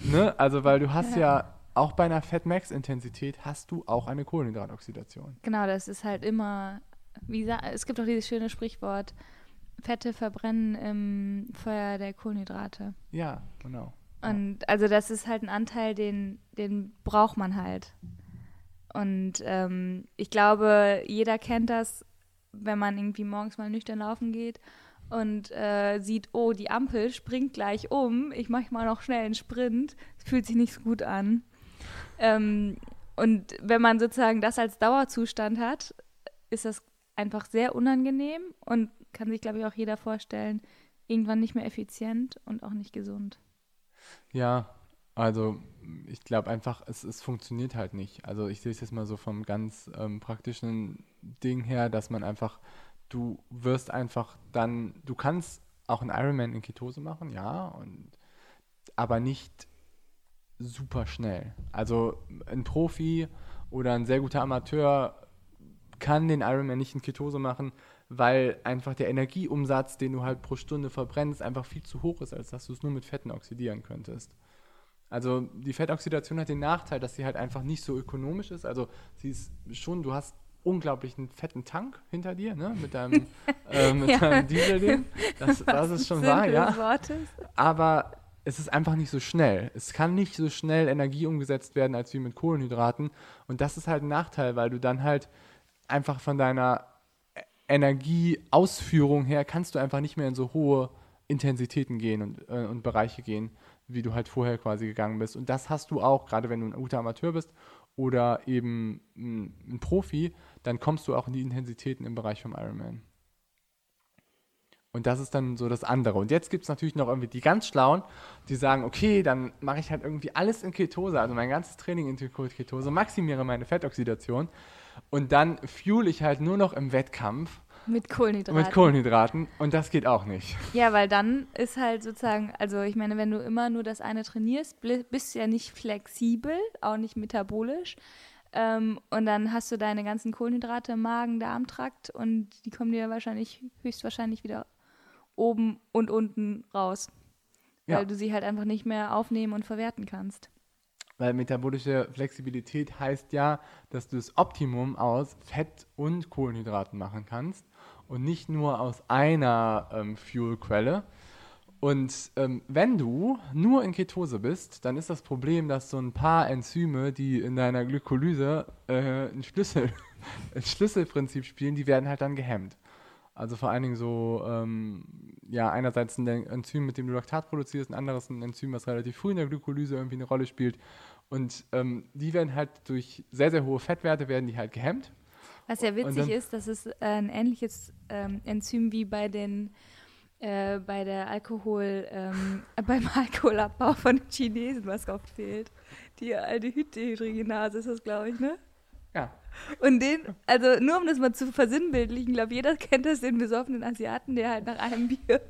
[SPEAKER 1] ne, also weil du hast ja auch bei einer Fat-Max-Intensität hast du auch eine Kohlenhydratoxidation.
[SPEAKER 2] Genau, das ist halt immer, wie es gibt auch dieses schöne Sprichwort, Fette verbrennen im Feuer der Kohlenhydrate.
[SPEAKER 1] Ja, genau.
[SPEAKER 2] Und also das ist halt ein Anteil, den, den braucht man halt. Und ähm, ich glaube, jeder kennt das, wenn man irgendwie morgens mal nüchtern laufen geht und äh, sieht, oh, die Ampel springt gleich um, ich mache mal noch schnell einen Sprint. Fühlt sich nicht so gut an. Ähm, und wenn man sozusagen das als Dauerzustand hat, ist das einfach sehr unangenehm und kann sich, glaube ich, auch jeder vorstellen, irgendwann nicht mehr effizient und auch nicht gesund.
[SPEAKER 1] Ja, also ich glaube einfach, es, es funktioniert halt nicht. Also ich sehe es jetzt mal so vom ganz ähm, praktischen Ding her, dass man einfach, du wirst einfach dann, du kannst auch einen Ironman in Ketose machen, ja, und aber nicht super schnell. Also ein Profi oder ein sehr guter Amateur kann den Ironman nicht in Ketose machen, weil einfach der Energieumsatz, den du halt pro Stunde verbrennst, einfach viel zu hoch ist, als dass du es nur mit Fetten oxidieren könntest. Also die Fettoxidation hat den Nachteil, dass sie halt einfach nicht so ökonomisch ist. Also sie ist schon, du hast unglaublichen fetten Tank hinter dir, ne? Mit deinem, äh, mit
[SPEAKER 2] Ja.
[SPEAKER 1] deinem Diesel-Ding. Das, das ist schon wahr, ja
[SPEAKER 2] Wortes.
[SPEAKER 1] aber es ist einfach nicht so schnell. Es kann nicht so schnell Energie umgesetzt werden als wie mit Kohlenhydraten. Und das ist halt ein Nachteil, weil du dann halt einfach von deiner E- Energieausführung her kannst du einfach nicht mehr in so hohe Intensitäten gehen und, äh, und Bereiche gehen, wie du halt vorher quasi gegangen bist. Und das hast du auch, gerade wenn du ein guter Amateur bist oder eben ein, ein Profi, dann kommst du auch in die Intensitäten im Bereich vom Ironman. Und das ist dann so das andere. Und jetzt gibt es natürlich noch irgendwie die ganz Schlauen, die sagen, okay, dann mache ich halt irgendwie alles in Ketose, also mein ganzes Training in Ketose, maximiere meine Fettoxidation und dann fuel ich halt nur noch im Wettkampf
[SPEAKER 2] Mit Kohlenhydraten.
[SPEAKER 1] mit Kohlenhydraten und das geht auch nicht.
[SPEAKER 2] Ja, weil dann ist halt sozusagen, also ich meine, wenn du immer nur das eine trainierst, bist du ja nicht flexibel, auch nicht metabolisch. Ähm, und dann hast du deine ganzen Kohlenhydrate im Magen, Darmtrakt und die kommen dir wahrscheinlich, höchstwahrscheinlich wieder oben und unten raus.
[SPEAKER 1] Ja.
[SPEAKER 2] Weil du sie halt einfach nicht mehr aufnehmen und verwerten kannst.
[SPEAKER 1] Weil metabolische Flexibilität heißt ja, dass du das Optimum aus Fett und Kohlenhydraten machen kannst und nicht nur aus einer ähm, Fuelquelle. Und ähm, wenn du nur in Ketose bist, dann ist das Problem, dass so ein paar Enzyme, die in deiner Glykolyse äh, ein, Schlüssel, ein Schlüsselprinzip spielen, die werden halt dann gehemmt. Also vor allen Dingen so, ähm, ja, einerseits ein Enzym, mit dem du Laktat produzierst, ein anderes ein Enzym, was relativ früh in der Glykolyse irgendwie eine Rolle spielt. Und ähm, die werden halt durch sehr, sehr hohe Fettwerte werden die halt gehemmt.
[SPEAKER 2] Was ja witzig ist, dass es äh, ein ähnliches ähm, Enzym wie bei den äh, bei der Alkohol, ähm, beim Alkoholabbau von den Chinesen, was oft fehlt. Die Aldehyd-Dehydrogenase ist das, glaube ich, ne?
[SPEAKER 1] Ja.
[SPEAKER 2] Und den, also nur um das mal zu versinnbildlichen, glaube jeder kennt das, den besoffenen Asiaten, der halt nach einem Bier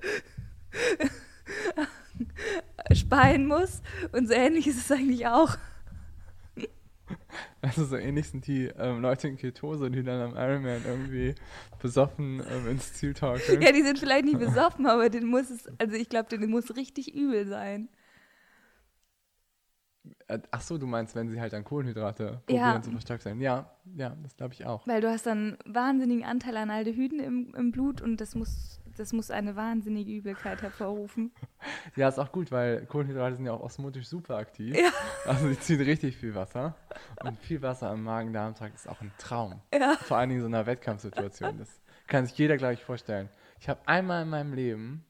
[SPEAKER 2] speien muss. Und so ähnlich ist es eigentlich auch.
[SPEAKER 1] Also so ähnlich sind die ähm, Leute in Ketose, die dann am Ironman irgendwie besoffen ähm, ins Ziel torkeln.
[SPEAKER 2] Ja, die sind vielleicht nicht besoffen, aber den muss es, also ich glaube, den muss richtig übel sein.
[SPEAKER 1] Äh, Ach so, du meinst, wenn sie halt an Kohlenhydrate
[SPEAKER 2] Ja.
[SPEAKER 1] probieren zu verstärkt sein. Ja, ja, das glaube ich auch.
[SPEAKER 2] Weil du hast dann einen wahnsinnigen Anteil an Aldehyden im, im Blut und das muss, das muss eine wahnsinnige Übelkeit hervorrufen.
[SPEAKER 1] Ja, ist auch gut, weil Kohlenhydrate sind ja auch osmotisch super aktiv.
[SPEAKER 2] Ja.
[SPEAKER 1] Also die ziehen richtig viel Wasser. Und viel Wasser im Magen-Darm-Trakt ist auch ein Traum.
[SPEAKER 2] Ja.
[SPEAKER 1] Vor allen Dingen in so einer Wettkampfsituation. Das kann sich jeder, glaube ich, vorstellen. Ich habe einmal in meinem Leben,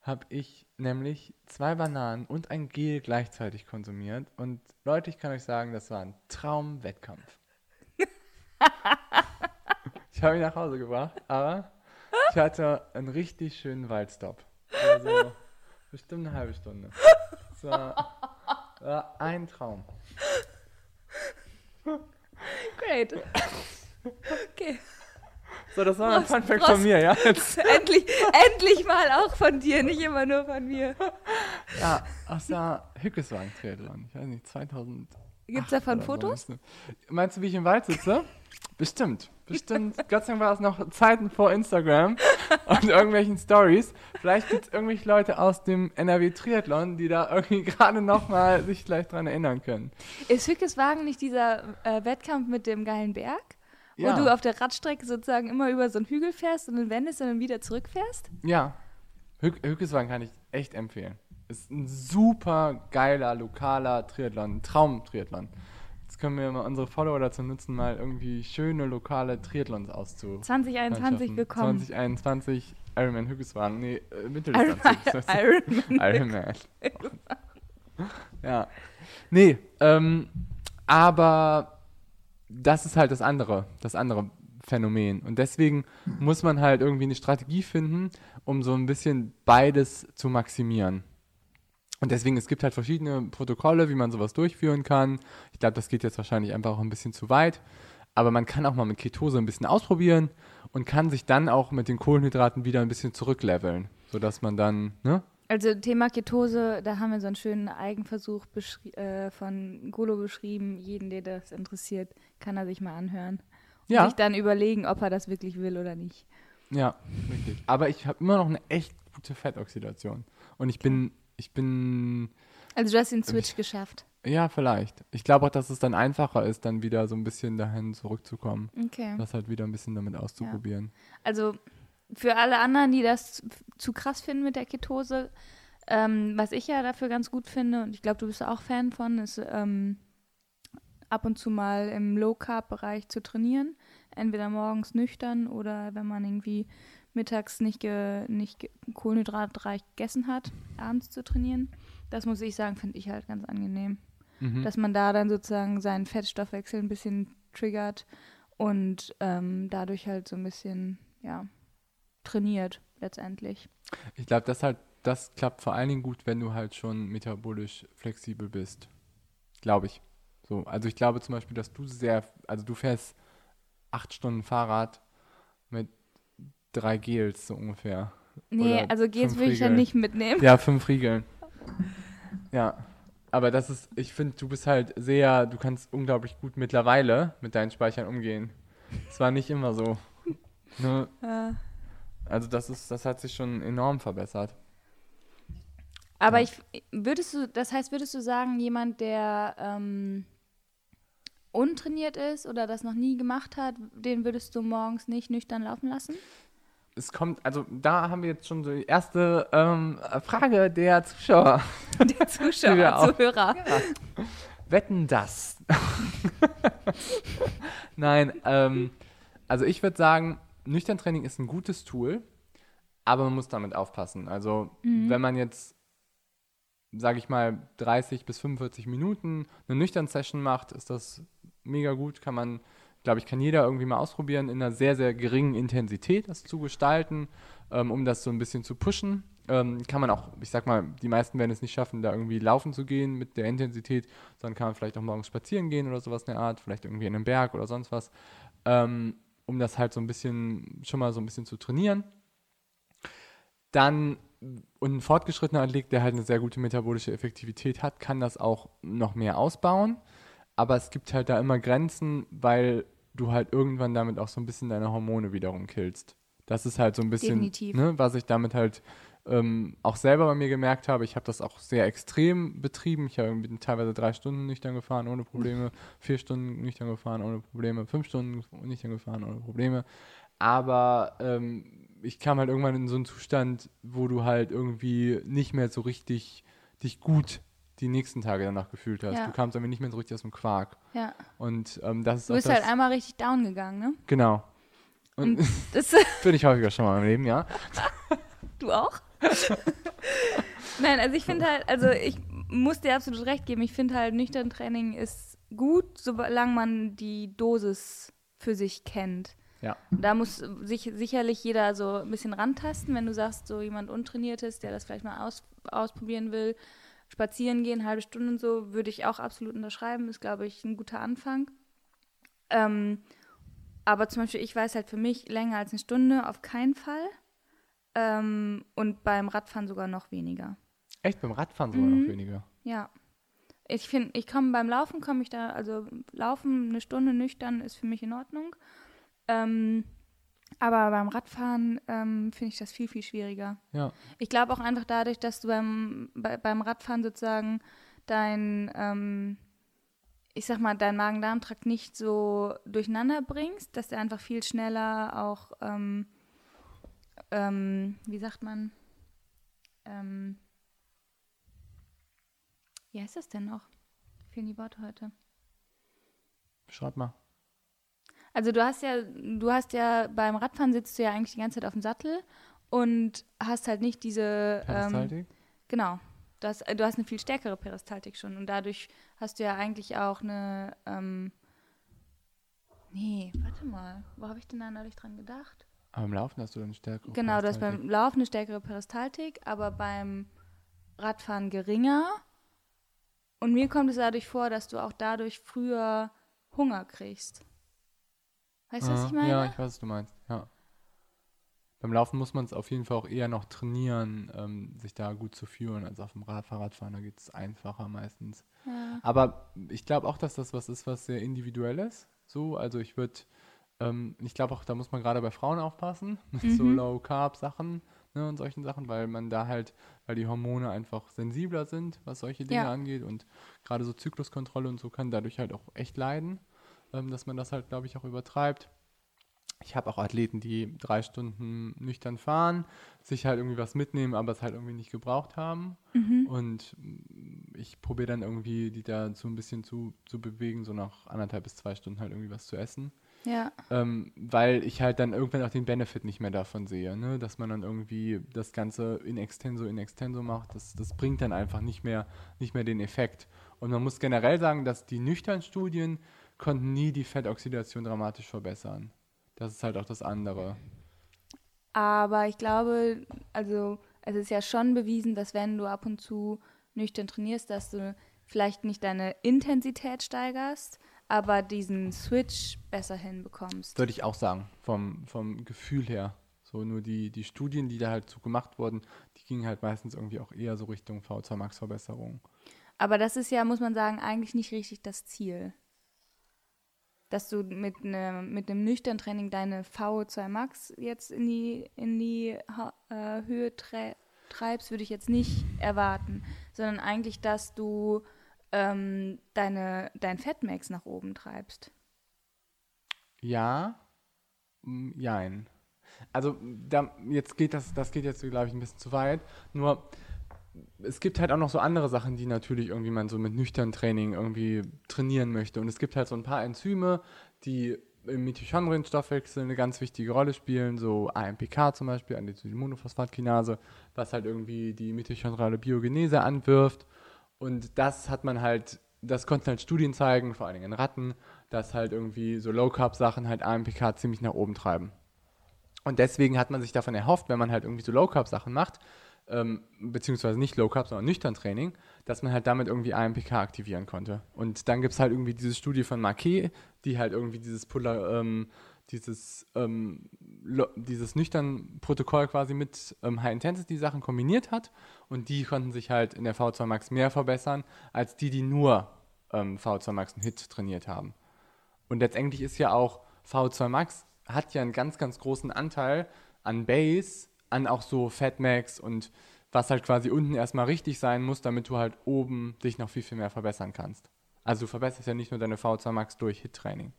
[SPEAKER 1] habe ich nämlich zwei Bananen und ein Gel gleichzeitig konsumiert. Und Leute, ich kann euch sagen, das war ein Traum-Wettkampf. ich habe ihn nach Hause gebracht, aber ich hatte einen richtig schönen Waldstopp. Also bestimmt eine halbe Stunde. Es war, war ein Traum.
[SPEAKER 2] Great. Okay.
[SPEAKER 1] So, das war ein
[SPEAKER 2] Prost,
[SPEAKER 1] Funfact
[SPEAKER 2] Prost.
[SPEAKER 1] von mir, ja? Jetzt,
[SPEAKER 2] endlich, endlich mal auch von dir, nicht immer nur von mir.
[SPEAKER 1] ja, aus der Hückeswagen-Triathlon. Ich weiß nicht, 2000.
[SPEAKER 2] Gibt es davon
[SPEAKER 1] so,
[SPEAKER 2] Fotos?
[SPEAKER 1] du. Meinst du, wie ich im Wald sitze? Bestimmt. Bestimmt, Gott sei Dank war es noch Zeiten vor Instagram und irgendwelchen Stories. Vielleicht gibt es irgendwelche Leute aus dem NRW Triathlon, die da irgendwie gerade nochmal sich vielleicht dran erinnern können.
[SPEAKER 2] Ist Hückeswagen nicht dieser äh, Wettkampf mit dem geilen Berg? Wo
[SPEAKER 1] Ja.
[SPEAKER 2] du auf der Radstrecke sozusagen immer über so einen Hügel fährst und dann wendest und dann wieder zurückfährst?
[SPEAKER 1] Ja, Hück Hückeswagen kann ich echt empfehlen. Ist ein super geiler, lokaler Triathlon, ein Traum-Triathlon. Können wir mal unsere Follower dazu nutzen, mal irgendwie schöne lokale Triathlons auszu.
[SPEAKER 2] 2021
[SPEAKER 1] Mannschaften.
[SPEAKER 2] willkommen.
[SPEAKER 1] 2021 Ironman Hückeswagen, nee, äh, Mitteldistanz.
[SPEAKER 2] Iron,
[SPEAKER 1] Ironman. ja. Nee, ähm, aber das ist halt das andere, das andere Phänomen. Und deswegen muss man halt irgendwie eine Strategie finden, um so ein bisschen beides zu maximieren. Und deswegen, es gibt halt verschiedene Protokolle, wie man sowas durchführen kann. Ich glaube, das geht jetzt wahrscheinlich einfach auch ein bisschen zu weit. Aber man kann auch mal mit Ketose ein bisschen ausprobieren und kann sich dann auch mit den Kohlenhydraten wieder ein bisschen zurückleveln, sodass man dann, ne?
[SPEAKER 2] Also Thema Ketose, da haben wir so einen schönen Eigenversuch äh, von Golo beschrieben. Jeden, der das interessiert, kann er sich mal anhören. Und
[SPEAKER 1] Ja,
[SPEAKER 2] sich dann überlegen, ob er das wirklich will oder nicht.
[SPEAKER 1] ja, richtig. Aber ich habe immer noch eine echt gute Fettoxidation. Und ich bin, ich bin,
[SPEAKER 2] Also du hast den Switch geschafft.
[SPEAKER 1] ja, vielleicht. Ich glaube auch, dass es dann einfacher ist, dann wieder so ein bisschen dahin zurückzukommen.
[SPEAKER 2] Okay.
[SPEAKER 1] Das halt wieder ein bisschen damit auszuprobieren.
[SPEAKER 2] Also für alle anderen, die das zu krass finden mit der Ketose, ähm, was ich ja dafür ganz gut finde, und ich glaube, du bist auch Fan von, ist ähm, ab und zu mal im Low-Carb-Bereich zu trainieren. Entweder morgens nüchtern oder wenn man irgendwie mittags nicht, ge, nicht ge kohlenhydratreich gegessen hat, abends zu trainieren. Das muss ich sagen, finde ich halt ganz angenehm.
[SPEAKER 1] Mhm.
[SPEAKER 2] Dass man da dann sozusagen seinen Fettstoffwechsel ein bisschen triggert und ähm, dadurch halt so ein bisschen, ja, trainiert letztendlich.
[SPEAKER 1] Ich glaube, das halt, das klappt vor allen Dingen gut, wenn du halt schon metabolisch flexibel bist. Glaube ich. So, also ich glaube zum Beispiel, dass du sehr, also du fährst acht Stunden Fahrrad mit drei Gels so ungefähr.
[SPEAKER 2] Nee,
[SPEAKER 1] Oder
[SPEAKER 2] also
[SPEAKER 1] fünf
[SPEAKER 2] würde ich ja
[SPEAKER 1] Riegel.
[SPEAKER 2] nicht mitnehmen.
[SPEAKER 1] Ja, fünf Riegeln. Ja. Aber das ist, ich finde, du bist halt sehr, du kannst unglaublich gut mittlerweile mit deinen Speichern umgehen. Es war nicht immer so. Ne?
[SPEAKER 2] Äh,
[SPEAKER 1] Also das ist, das hat sich schon enorm verbessert.
[SPEAKER 2] aber
[SPEAKER 1] Ja.
[SPEAKER 2] ich würdest du, das heißt, würdest du sagen, jemand, der ähm, untrainiert ist oder das noch nie gemacht hat, den würdest du morgens nicht nüchtern laufen lassen?
[SPEAKER 1] Es kommt, also da haben wir jetzt schon so die erste ähm, Frage der Zuschauer.
[SPEAKER 2] Der Zuschauer, Zuhörer.
[SPEAKER 1] Wetten das? Nein, ähm, also ich würde sagen, nüchtern Training ist ein gutes Tool, aber man muss damit aufpassen. Also wenn man jetzt, sage ich mal, 30 bis 45 Minuten eine nüchtern Session macht, ist das mega gut. Kann man, glaube ich, kann jeder irgendwie mal ausprobieren, in einer sehr, sehr geringen Intensität das zu gestalten, ähm, um das so ein bisschen zu pushen. Ähm, kann man auch, ich sag mal, die meisten werden es nicht schaffen, da irgendwie laufen zu gehen mit der Intensität, sondern kann man vielleicht auch morgens spazieren gehen oder sowas in der Art, vielleicht irgendwie in einem Berg oder sonst was, ähm, um das halt so ein bisschen, schon mal so ein bisschen zu trainieren. Dann, und ein fortgeschrittener Athlet, der halt eine sehr gute metabolische Effektivität hat, kann das auch noch mehr ausbauen. Aber es gibt halt da immer Grenzen, weil du halt irgendwann damit auch so ein bisschen deine Hormone wiederum killst. Das ist halt so ein bisschen, ne, was ich damit halt ähm, auch selber bei mir gemerkt habe. Ich habe das auch sehr extrem betrieben. Ich habe irgendwie teilweise drei Stunden nüchtern gefahren ohne Probleme, vier Stunden nüchtern gefahren ohne Probleme, fünf Stunden nüchtern gefahren ohne Probleme. Aber ähm, ich kam halt irgendwann in so einen Zustand, wo du halt irgendwie nicht mehr so richtig dich gut die nächsten Tage danach gefühlt hast.
[SPEAKER 2] Ja.
[SPEAKER 1] Du kamst irgendwie nicht mehr so richtig aus dem Quark.
[SPEAKER 2] Ja.
[SPEAKER 1] Und ähm, das ist
[SPEAKER 2] Du bist halt einmal richtig down gegangen, ne?
[SPEAKER 1] Genau. Und
[SPEAKER 2] Das,
[SPEAKER 1] bin ich häufiger schon mal im Leben, ja.
[SPEAKER 2] du auch? Nein, also ich finde halt, also ich muss dir absolut recht geben. Ich finde halt, nüchtern Training ist gut, solange man die Dosis für sich kennt.
[SPEAKER 1] Ja.
[SPEAKER 2] Da muss sich sicherlich jeder so ein bisschen rantasten, wenn du sagst, so jemand Untrainiertes, der das vielleicht mal aus, ausprobieren will, spazieren gehen, halbe Stunde und so, würde ich auch absolut unterschreiben. Ist, glaube ich, ein guter Anfang. Ähm, aber zum Beispiel, ich weiß halt für mich, länger als eine Stunde auf keinen Fall. Ähm, und beim Radfahren sogar noch weniger.
[SPEAKER 1] Echt beim Radfahren sogar
[SPEAKER 2] Mhm.
[SPEAKER 1] noch weniger.
[SPEAKER 2] Ja. Ich finde, ich komme beim Laufen, komme ich da, also Laufen eine Stunde nüchtern ist für mich in Ordnung. Ähm, aber beim Radfahren ähm, finde ich das viel, viel schwieriger.
[SPEAKER 1] Ja.
[SPEAKER 2] Ich glaube auch einfach dadurch, dass du beim, bei, beim Radfahren sozusagen dein, ähm, ich sag mal, dein Magen-Darm-Trakt nicht so durcheinander bringst, dass der einfach viel schneller auch, ähm, ähm, wie sagt man, ähm, wie heißt das denn noch? Fehlen die Worte heute.
[SPEAKER 1] Schreib mal.
[SPEAKER 2] Also du hast ja, du hast ja beim Radfahren sitzt du ja eigentlich die ganze Zeit auf dem Sattel und hast halt nicht diese ähm,
[SPEAKER 1] Peristaltik?
[SPEAKER 2] genau. Du hast, du hast eine viel stärkere Peristaltik schon und dadurch hast du ja eigentlich auch eine ähm, Nee, warte mal. Wo habe ich denn da neulich dran gedacht?
[SPEAKER 1] Aber im Laufen hast du dann stärkere
[SPEAKER 2] Genau, du hast beim Laufen eine stärkere Peristaltik, aber beim Radfahren geringer. Und mir kommt es dadurch vor, dass du auch dadurch früher Hunger kriegst. Weißt du, was ich meine?
[SPEAKER 1] Ja, ich weiß, was du meinst. Ja. Beim Laufen muss man es auf jeden Fall auch eher noch trainieren, ähm, sich da gut zu führen, als auf dem Rad Fahrradfahren. Da geht es einfacher meistens.
[SPEAKER 2] Ja.
[SPEAKER 1] Aber ich glaube auch, dass das was ist, was sehr individuell ist. So, also ich würde, ähm, ich glaube auch, da muss man gerade bei Frauen aufpassen, mit so
[SPEAKER 2] Mhm.
[SPEAKER 1] Low-Carb-Sachen ne, und solchen Sachen, weil man da halt, weil die Hormone einfach sensibler sind, was solche Dinge
[SPEAKER 2] Ja.
[SPEAKER 1] angeht und gerade so Zykluskontrolle und so kann dadurch halt auch echt leiden, ähm, dass man das halt, glaube ich, auch übertreibt. Ich habe auch Athleten, die drei Stunden nüchtern fahren, sich halt irgendwie was mitnehmen, aber es halt irgendwie nicht gebraucht haben.
[SPEAKER 2] Mhm.
[SPEAKER 1] Und mm, ich probiere dann irgendwie, die da so ein bisschen zu, zu bewegen, so nach anderthalb bis zwei Stunden halt irgendwie was zu essen.
[SPEAKER 2] Ja.
[SPEAKER 1] Ähm, weil ich halt dann irgendwann auch den Benefit nicht mehr davon sehe, ne? dass man dann irgendwie das Ganze in extenso, in extenso macht. Das, das bringt dann einfach nicht mehr, nicht mehr den Effekt. Und man muss generell sagen, dass die nüchternen Studien konnten nie die Fettoxidation dramatisch verbessern. Das ist halt auch das andere.
[SPEAKER 2] Aber ich glaube, also es ist ja schon bewiesen, dass wenn du ab und zu nüchtern trainierst, dass du vielleicht nicht deine Intensität steigerst, aber diesen Switch besser hinbekommst.
[SPEAKER 1] Würde ich auch sagen, vom, vom Gefühl her. So nur die, die Studien, die da halt so gemacht wurden, die gingen halt meistens irgendwie auch eher so Richtung V2 Max Verbesserung.
[SPEAKER 2] Aber das ist ja, muss man sagen, eigentlich nicht richtig das Ziel. Dass du mit, ne, mit einem nüchtern Training deine VO2 Max jetzt in die, in die äh, Höhe tre treibst, würde ich jetzt nicht erwarten, sondern eigentlich, dass du ähm, deine, dein Fettmax nach oben treibst.
[SPEAKER 1] Ja, jein. Also da, jetzt geht das, das geht jetzt, glaube ich, ein bisschen zu weit. Nur es gibt halt auch noch so andere Sachen, die natürlich irgendwie man so mit nüchternem Training irgendwie trainieren möchte. Und es gibt halt so ein paar Enzyme, die im Mitochondrienstoffwechsel eine ganz wichtige Rolle spielen, so AMPK zum Beispiel, Anthocyanmonophosphatkinase, was halt irgendwie die mitochondriale Biogenese anwirft. Und das hat man halt, das konnten halt Studien zeigen, vor allen Dingen in Ratten, dass halt irgendwie so Low-Carb-Sachen halt AMPK ziemlich nach oben treiben. Und deswegen hat man sich davon erhofft, wenn man halt irgendwie so Low-Carb-Sachen macht, ähm, beziehungsweise nicht Low-Carb, sondern nüchtern Training, dass man halt damit irgendwie AMPK aktivieren konnte. Und dann gibt es halt irgendwie diese Studie von Marquet, die halt irgendwie dieses Polar, ähm, dieses, ähm, dieses nüchtern Protokoll quasi mit ähm, High-Intensity-Sachen kombiniert hat. Und die konnten sich halt in der V2 Max mehr verbessern, als die, die nur ähm, V2 Max und Hit trainiert haben. Und letztendlich ist ja auch V2 Max hat ja einen ganz, ganz großen Anteil an Base, an auch so Fatmax und was halt quasi unten erstmal richtig sein muss, damit du halt oben dich noch viel, viel mehr verbessern kannst. Also du verbesserst ja nicht nur deine V2 Max durch Hit-Training.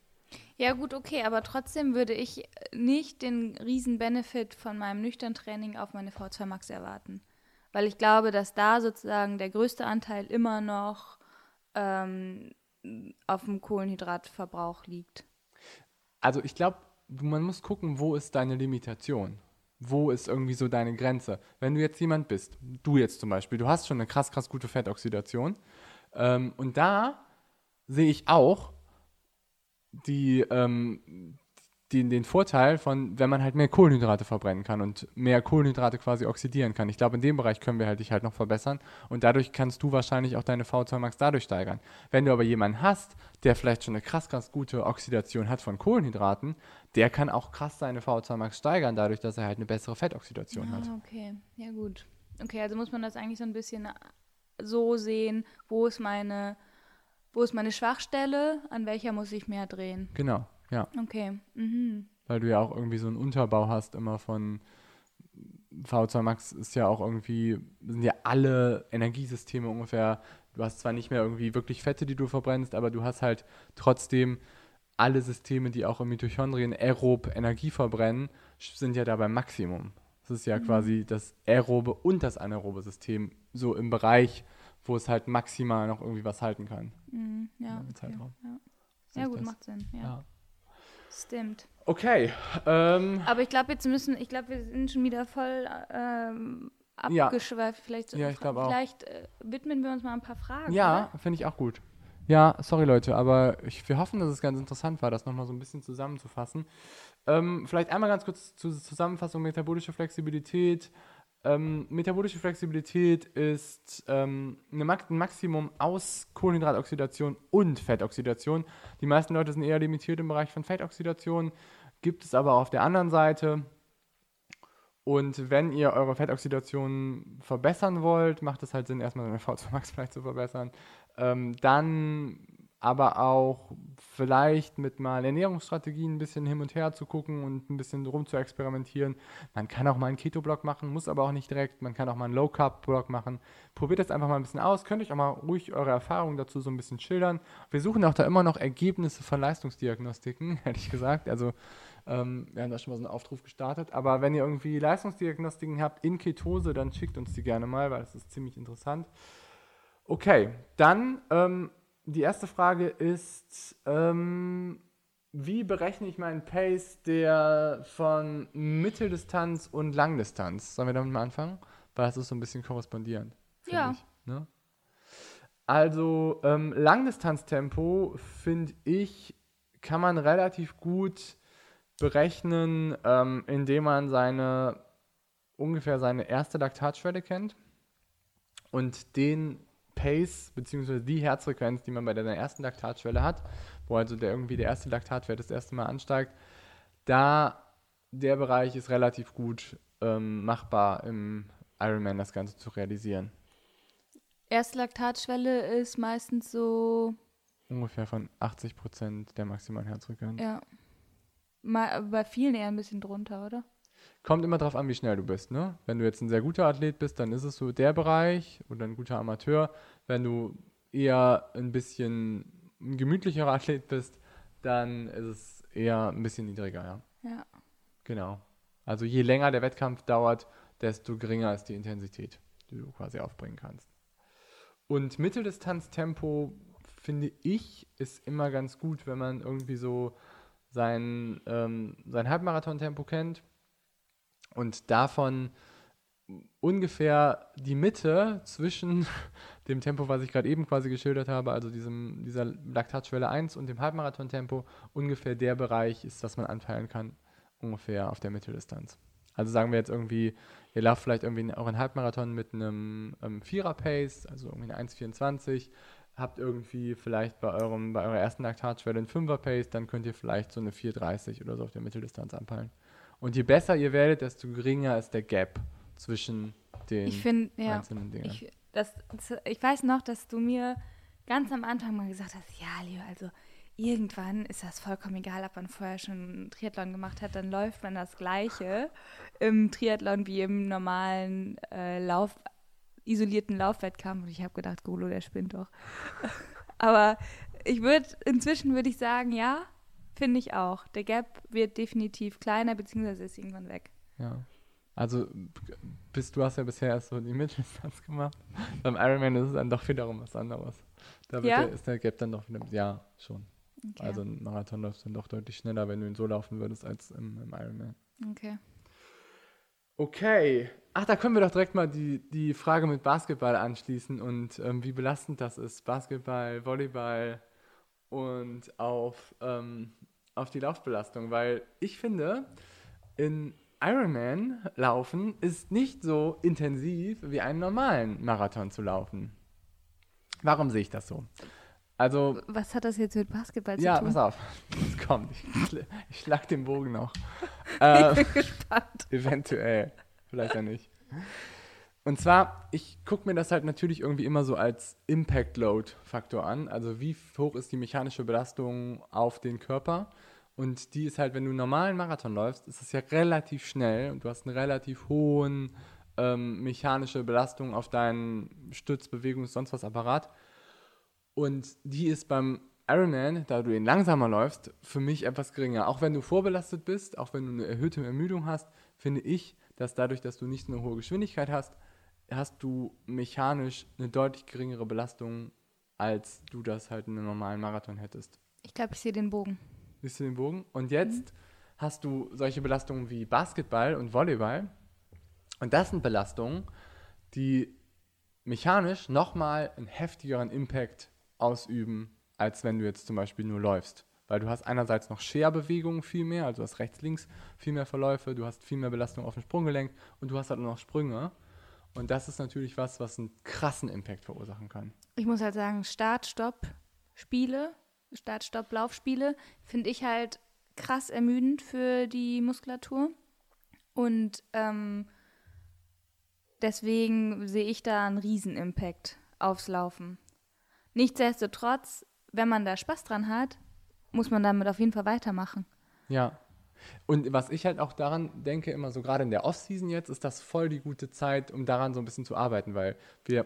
[SPEAKER 2] Ja, gut, okay, aber trotzdem würde ich nicht den riesen Benefit von meinem nüchtern Training auf meine V2 Max erwarten. Weil ich glaube, dass da sozusagen der größte Anteil immer noch ähm, auf dem Kohlenhydratverbrauch liegt.
[SPEAKER 1] Also ich glaube, man muss gucken, wo ist deine Limitation? Wo ist irgendwie so deine Grenze? Wenn du jetzt jemand bist, du jetzt zum Beispiel, du hast schon eine krass, krass gute Fettoxidation ähm, und da sehe ich auch die, ähm, den, den Vorteil von, wenn man halt mehr Kohlenhydrate verbrennen kann und mehr Kohlenhydrate quasi oxidieren kann. Ich glaube, in dem Bereich können wir halt dich halt noch verbessern und dadurch kannst du wahrscheinlich auch deine V2 Max dadurch steigern. Wenn du aber jemanden hast, der vielleicht schon eine krass, krass gute Oxidation hat von Kohlenhydraten, der kann auch krass seine V2 Max steigern, dadurch, dass er halt eine bessere Fettoxidation hat.
[SPEAKER 2] Ah, okay, ja gut. Okay, also muss man das eigentlich so ein bisschen so sehen, wo ist meine, wo ist meine Schwachstelle, an welcher muss ich mehr drehen.
[SPEAKER 1] Genau, ja.
[SPEAKER 2] Okay, mhm.
[SPEAKER 1] weil du ja auch irgendwie so einen Unterbau hast immer von V2 Max ist ja auch irgendwie, sind ja alle Energiesysteme ungefähr, du hast zwar nicht mehr irgendwie wirklich Fette, die du verbrennst, aber du hast halt trotzdem alle Systeme, die auch im Mitochondrien aerob Energie verbrennen, sind ja da beim Maximum. Das ist ja mhm. quasi das aerobe und das anaerobe System so im Bereich, wo es halt maximal noch irgendwie was halten kann.
[SPEAKER 2] Mhm, ja, okay. ja. ja gut, das? macht Sinn. Ja. ja. Stimmt.
[SPEAKER 1] Okay. Ähm,
[SPEAKER 2] Aber ich glaube, jetzt müssen, ich glaube, wir sind schon wieder voll ähm, abgeschweift. Ja. Vielleicht,
[SPEAKER 1] ja, ich glaube
[SPEAKER 2] auch. Vielleicht äh, widmen wir uns mal ein paar Fragen.
[SPEAKER 1] Ja, finde ich auch gut. Ja, sorry Leute, aber ich, wir hoffen, dass es ganz interessant war, das nochmal so ein bisschen zusammenzufassen. Ähm, vielleicht einmal ganz kurz zur Zusammenfassung metabolische Flexibilität. Ähm, metabolische Flexibilität ist ähm, ein Maximum aus Kohlenhydratoxidation und Fettoxidation. Die meisten Leute sind eher limitiert im Bereich von Fettoxidation, gibt es aber auf der anderen Seite. Und wenn ihr eure Fettoxidation verbessern wollt, macht es halt Sinn, erstmal seine V2 Max vielleicht zu verbessern. Ähm, dann aber auch vielleicht mit mal Ernährungsstrategien ein bisschen hin und her zu gucken und ein bisschen rum zu experimentieren. Man kann auch mal einen Keto-Block machen, muss aber auch nicht direkt. Man kann auch mal einen Low-Carb-Block machen. Probiert das einfach mal ein bisschen aus. Könnt euch auch mal ruhig eure Erfahrungen dazu so ein bisschen schildern. Wir suchen auch da immer noch Ergebnisse von Leistungsdiagnostiken, ehrlich gesagt. Also ähm, wir haben da schon mal so einen Aufruf gestartet. Aber wenn ihr irgendwie Leistungsdiagnostiken habt in Ketose, dann schickt uns die gerne mal, weil das ist ziemlich interessant. Okay, dann ähm, die erste Frage ist, ähm, wie berechne ich meinen Pace der von Mitteldistanz und Langdistanz? Sollen wir damit mal anfangen? Weil das ist so ein bisschen korrespondierend.
[SPEAKER 2] Ja. Ich,
[SPEAKER 1] ne? Also ähm, Langdistanztempo finde ich, kann man relativ gut berechnen, ähm, indem man seine ungefähr seine erste Laktatschwelle kennt und den Pace bzw. die Herzfrequenz, die man bei der ersten Laktatschwelle hat, wo also der irgendwie der erste Laktatwert das erste Mal ansteigt, da der Bereich ist relativ gut ähm, machbar im Ironman das Ganze zu realisieren.
[SPEAKER 2] Erste Laktatschwelle ist meistens so
[SPEAKER 1] ungefähr von 80 Prozent der maximalen Herzfrequenz.
[SPEAKER 2] Ja. Mal, bei vielen eher ein bisschen drunter, oder?
[SPEAKER 1] Kommt immer drauf an, wie schnell du bist. Ne? Wenn du jetzt ein sehr guter Athlet bist, dann ist es so der Bereich oder ein guter Amateur. Wenn du eher ein bisschen ein gemütlicherer Athlet bist, dann ist es eher ein bisschen niedriger, ja.
[SPEAKER 2] Ja.
[SPEAKER 1] Genau. Also je länger der Wettkampf dauert, desto geringer ist die Intensität, die du quasi aufbringen kannst. Und Mitteldistanztempo, finde ich, ist immer ganz gut, wenn man irgendwie so sein, ähm, sein Halbmarathon-Tempo kennt und davon ungefähr die Mitte zwischen dem Tempo, was ich gerade eben quasi geschildert habe, also diesem, dieser Laktatschwelle 1 und dem Halbmarathon-Tempo, ungefähr der Bereich ist, was man anpeilen kann, ungefähr auf der Mitteldistanz. Also sagen wir jetzt irgendwie, ihr lauft vielleicht irgendwie auch einen Halbmarathon mit einem ähm, Vierer-Pace, also irgendwie eine 1,24, habt irgendwie vielleicht bei, eurem, bei eurer ersten Laktatschwelle einen Fünfer-Pace, dann könnt ihr vielleicht so eine 4,30 oder so auf der Mitteldistanz anpeilen. Und je besser ihr werdet, desto geringer ist der Gap zwischen den
[SPEAKER 2] ich find, ja, einzelnen Dingen. Ich, das, ich weiß noch, dass du mir ganz am Anfang mal gesagt hast, ja, Leo, also irgendwann ist das vollkommen egal, ob man vorher schon einen Triathlon gemacht hat, dann läuft man das Gleiche im Triathlon wie im normalen äh, Lauf, isolierten Laufwettkampf. Und ich habe gedacht, Golo, der spinnt doch. Aber ich würde, inzwischen würde ich sagen, ja, Finde ich auch. Der Gap wird definitiv kleiner, beziehungsweise ist irgendwann weg.
[SPEAKER 1] Ja. Also, bist, du hast ja bisher erst so die Mitteldistanz gemacht. Beim Ironman ist es dann doch wiederum was anderes. Da
[SPEAKER 2] ja?
[SPEAKER 1] der, ist der Gap dann doch wieder, ja, schon. Okay. Also ein Marathon läuft dann doch deutlich schneller, wenn du ihn so laufen würdest, als im, im Ironman.
[SPEAKER 2] Okay.
[SPEAKER 1] Okay. Ach, da können wir doch direkt mal die, die Frage mit Basketball anschließen und ähm, wie belastend das ist. Basketball, Volleyball und auf ähm, auf die Laufbelastung, weil ich finde, in Ironman laufen ist nicht so intensiv wie einen normalen Marathon zu laufen. Warum sehe ich das so? Also.
[SPEAKER 2] Was hat das jetzt mit Basketball zu
[SPEAKER 1] ja,
[SPEAKER 2] tun?
[SPEAKER 1] Ja, pass auf. Kommt. Ich, ich schlag den Bogen noch.
[SPEAKER 2] äh, ich bin gespannt.
[SPEAKER 1] Eventuell. Vielleicht ja nicht. Und zwar, ich gucke mir das halt natürlich irgendwie immer so als Impact Load Faktor an. Also wie hoch ist die mechanische Belastung auf den Körper? Und die ist halt, wenn du einen normalen Marathon läufst, ist es ja relativ schnell und du hast eine relativ hohen ähm, mechanische Belastung auf deinen Stütz, Bewegungs-, sonst was Apparat. Und die ist beim Ironman, da du ihn langsamer läufst, für mich etwas geringer. Auch wenn du vorbelastet bist, auch wenn du eine erhöhte Ermüdung hast, finde ich, dass dadurch, dass du nicht eine hohe Geschwindigkeit hast, hast du mechanisch eine deutlich geringere Belastung, als du das halt in einem normalen Marathon hättest.
[SPEAKER 2] Ich glaube, ich sehe den Bogen.
[SPEAKER 1] Siehst du den Bogen? Und jetzt mhm. hast du solche Belastungen wie Basketball und Volleyball. Und das sind Belastungen, die mechanisch nochmal einen heftigeren Impact ausüben, als wenn du jetzt zum Beispiel nur läufst. Weil du hast einerseits noch Scherbewegungen viel mehr, also du hast rechts-links viel mehr Verläufe, du hast viel mehr Belastung auf dem Sprunggelenk und du hast halt noch Sprünge. Und das ist natürlich was, was einen krassen Impact verursachen kann.
[SPEAKER 2] Ich muss halt sagen, Start-Stopp-Spiele, Start-Stopp-Laufspiele finde ich halt krass ermüdend für die Muskulatur. Und ähm, deswegen sehe ich da einen Riesen-Impact aufs Laufen. Nichtsdestotrotz, wenn man da Spaß dran hat, muss man damit auf jeden Fall weitermachen.
[SPEAKER 1] Ja. Und was ich halt auch daran denke, immer so gerade in der Off-Season jetzt, ist das voll die gute Zeit, um daran so ein bisschen zu arbeiten, weil wir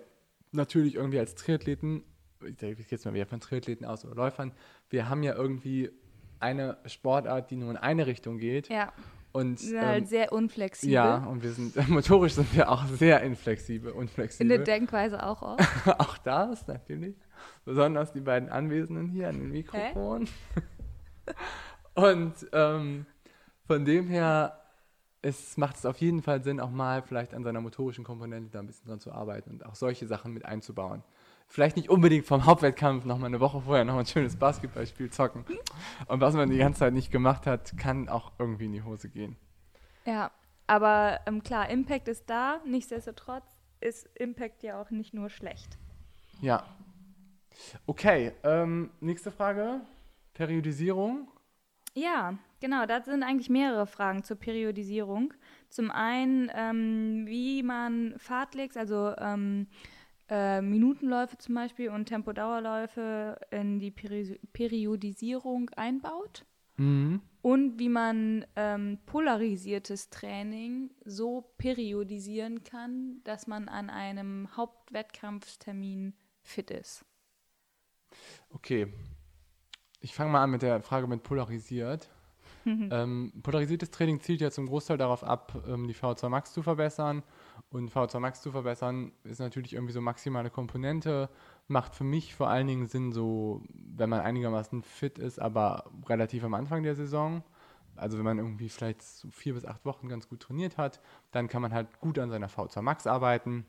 [SPEAKER 1] natürlich irgendwie als Triathleten, ich denke jetzt mal wieder von Triathleten aus oder Läufern, wir haben ja irgendwie eine Sportart, die nur in eine Richtung geht.
[SPEAKER 2] Ja.
[SPEAKER 1] Und,
[SPEAKER 2] wir sind halt ähm, sehr unflexibel.
[SPEAKER 1] Ja, und wir sind motorisch sind wir auch sehr inflexibel, unflexibel.
[SPEAKER 2] In der Denkweise auch auch.
[SPEAKER 1] auch das natürlich. Besonders die beiden Anwesenden hier an den Mikrofonen. und ähm, von dem her es macht es auf jeden Fall Sinn, auch mal vielleicht an seiner motorischen Komponente da ein bisschen dran zu arbeiten und auch solche Sachen mit einzubauen. Vielleicht nicht unbedingt vom Hauptwettkampf noch mal eine Woche vorher noch ein schönes Basketballspiel zocken. Und was man die ganze Zeit nicht gemacht hat, kann auch irgendwie in die Hose gehen.
[SPEAKER 2] Ja, aber ähm, klar, Impact ist da. Nichtsdestotrotz ist Impact ja auch nicht nur schlecht.
[SPEAKER 1] Ja. Okay, ähm, nächste Frage. Periodisierung.
[SPEAKER 2] Ja, genau, da sind eigentlich mehrere Fragen zur Periodisierung. Zum einen, ähm, wie man Fahrtlegs, also ähm, äh, Minutenläufe zum Beispiel und Tempodauerläufe in die Peri Periodisierung einbaut.
[SPEAKER 1] Mhm.
[SPEAKER 2] Und wie man ähm, polarisiertes Training so periodisieren kann, dass man an einem Hauptwettkampftermin fit ist.
[SPEAKER 1] Okay, ich fange mal an mit der Frage mit polarisiert. ähm, polarisiertes Training zielt ja zum Großteil darauf ab, ähm, die VO2 Max zu verbessern. Und VO2 Max zu verbessern ist natürlich irgendwie so maximale Komponente. Macht für mich vor allen Dingen Sinn, so, wenn man einigermaßen fit ist, aber relativ am Anfang der Saison. Also wenn man irgendwie vielleicht so vier bis acht Wochen ganz gut trainiert hat, dann kann man halt gut an seiner VO2 Max arbeiten.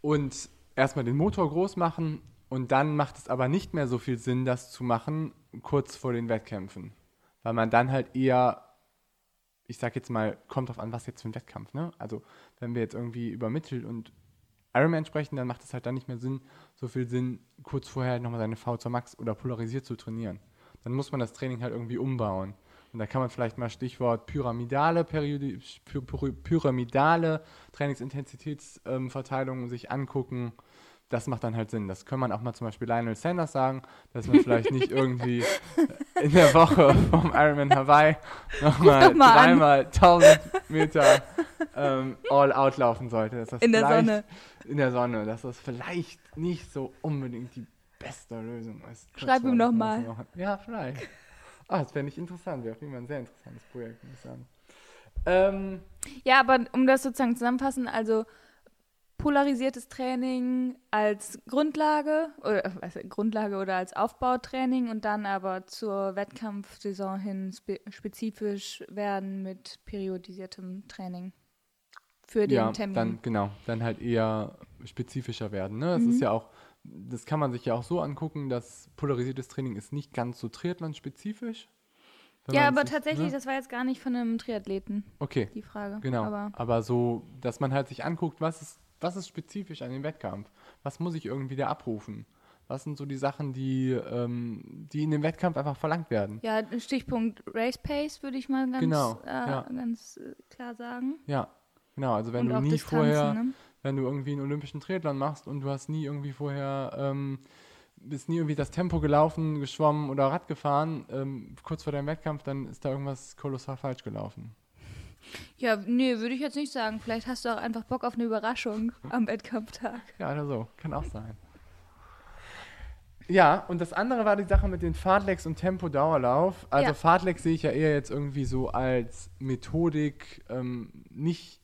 [SPEAKER 1] Und erstmal den Motor groß machen und dann macht es aber nicht mehr so viel Sinn, das zu machen kurz vor den Wettkämpfen. Weil man dann halt eher, ich sag jetzt mal, kommt drauf an, was jetzt für ein Wettkampf, ne? Also, wenn wir jetzt irgendwie über Mittel und Ironman sprechen, dann macht es halt dann nicht mehr Sinn, so viel Sinn, kurz vorher nochmal seine V2 Max oder polarisiert zu trainieren. Dann muss man das Training halt irgendwie umbauen. Und da kann man vielleicht mal Stichwort pyramidale, Periodi pyramidale Trainingsintensitätsverteilung sich angucken das macht dann halt Sinn. Das kann man auch mal zum Beispiel Lionel Sanders sagen, dass man vielleicht nicht irgendwie in der Woche vom Ironman Hawaii nochmal noch dreimal 1000 Meter ähm, all out laufen sollte.
[SPEAKER 2] in der Sonne.
[SPEAKER 1] In der Sonne, dass das vielleicht nicht so unbedingt die beste Lösung ist.
[SPEAKER 2] Schreib ihm nochmal.
[SPEAKER 1] Noch, ja, vielleicht. Ah, das fände ich interessant. Wäre auf jeden Fall ein sehr interessantes Projekt, muss ich sagen. Ähm,
[SPEAKER 2] ja, aber um das sozusagen zusammenfassen, also polarisiertes Training als Grundlage oder also Grundlage oder als Aufbautraining und dann aber zur Wettkampfsaison hin spe spezifisch werden mit periodisiertem Training für den
[SPEAKER 1] ja,
[SPEAKER 2] Termin.
[SPEAKER 1] Dann genau, dann halt eher spezifischer werden. Ne? Das mhm. ist ja auch, das kann man sich ja auch so angucken, dass polarisiertes Training ist nicht ganz so Triathlon-spezifisch.
[SPEAKER 2] Ja, aber tatsächlich, ne? das war jetzt gar nicht von einem Triathleten.
[SPEAKER 1] Okay.
[SPEAKER 2] Die Frage.
[SPEAKER 1] Genau. Aber, aber so, dass man halt sich anguckt, was ist was ist spezifisch an dem Wettkampf? Was muss ich irgendwie da abrufen? Was sind so die Sachen, die, ähm, die in dem Wettkampf einfach verlangt werden?
[SPEAKER 2] Ja, Stichpunkt Race Pace würde ich mal ganz,
[SPEAKER 1] genau,
[SPEAKER 2] äh, ja. ganz äh, klar sagen.
[SPEAKER 1] Ja, genau. Also wenn und du nie Distanzen, vorher, ne? wenn du irgendwie einen olympischen Triathlon machst und du hast nie irgendwie vorher ähm, bist nie irgendwie das Tempo gelaufen, geschwommen oder Rad gefahren, ähm, kurz vor deinem Wettkampf, dann ist da irgendwas kolossal falsch gelaufen.
[SPEAKER 2] Ja, nee, würde ich jetzt nicht sagen. Vielleicht hast du auch einfach Bock auf eine Überraschung am Wettkampftag.
[SPEAKER 1] Ja, oder so. Kann auch sein. Ja, und das andere war die Sache mit den Fahrtlegs und Tempo-Dauerlauf. Also
[SPEAKER 2] Ja.
[SPEAKER 1] Fahrtlegs sehe ich ja eher jetzt irgendwie so als Methodik, ähm, nicht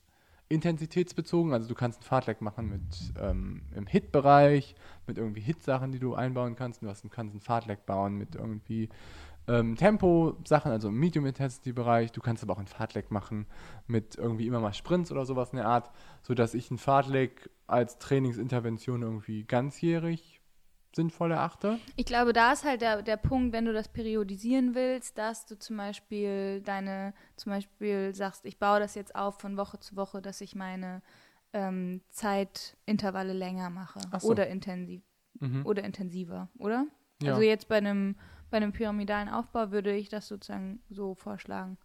[SPEAKER 1] intensitätsbezogen. Also du kannst ein Fahrtleg machen mit ähm, im Hit-Bereich, mit irgendwie Hit-Sachen, die du einbauen kannst. Du hast, kannst ein Fahrtleg bauen mit irgendwie ähm, Tempo-Sachen, also im Medium-Intensity-Bereich. Du kannst aber auch ein Fahrtleg machen mit irgendwie immer mal Sprints oder sowas in der Art, sodass ich ein Fahrtleg als Trainingsintervention irgendwie ganzjährig sinnvoll erachte.
[SPEAKER 2] Ich glaube, da ist halt der, der Punkt, wenn du das periodisieren willst, dass du zum Beispiel deine, zum Beispiel sagst, ich baue das jetzt auf von Woche zu Woche, dass ich meine ähm, Zeitintervalle länger mache
[SPEAKER 1] Ach so.
[SPEAKER 2] oder intensiv
[SPEAKER 1] Mhm.
[SPEAKER 2] oder intensiver, oder?
[SPEAKER 1] Ja.
[SPEAKER 2] Also jetzt bei einem bei einem pyramidalen Aufbau würde ich das sozusagen so vorschlagen.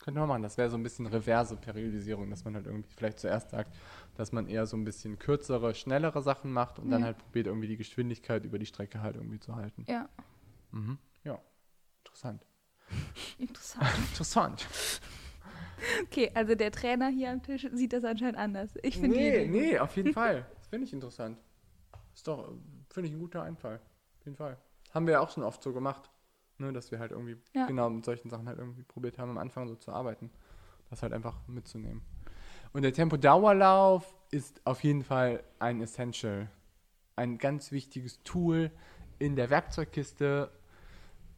[SPEAKER 1] Könnte man machen. Das wäre so ein bisschen reverse Periodisierung, dass man halt irgendwie vielleicht zuerst sagt, dass man eher so ein bisschen kürzere, schnellere Sachen macht und dann
[SPEAKER 2] Ja.
[SPEAKER 1] halt probiert, irgendwie die Geschwindigkeit über die Strecke halt irgendwie zu halten.
[SPEAKER 2] Ja,
[SPEAKER 1] Mhm. Ja, interessant.
[SPEAKER 2] interessant.
[SPEAKER 1] Interessant.
[SPEAKER 2] Okay, also der Trainer hier am Tisch sieht das anscheinend anders. Ich finde
[SPEAKER 1] nee, nee, auf jeden Fall. Das finde ich interessant. Ist doch, äh, finde ich ein guter Einfall. Auf jeden Fall. Haben wir ja auch schon oft so gemacht, ne, dass wir halt irgendwie
[SPEAKER 2] Ja.
[SPEAKER 1] genau mit solchen Sachen halt irgendwie probiert haben, am Anfang so zu arbeiten. Das halt einfach mitzunehmen. Und der Tempo-Dauerlauf ist auf jeden Fall ein Essential. Ein ganz wichtiges Tool in der Werkzeugkiste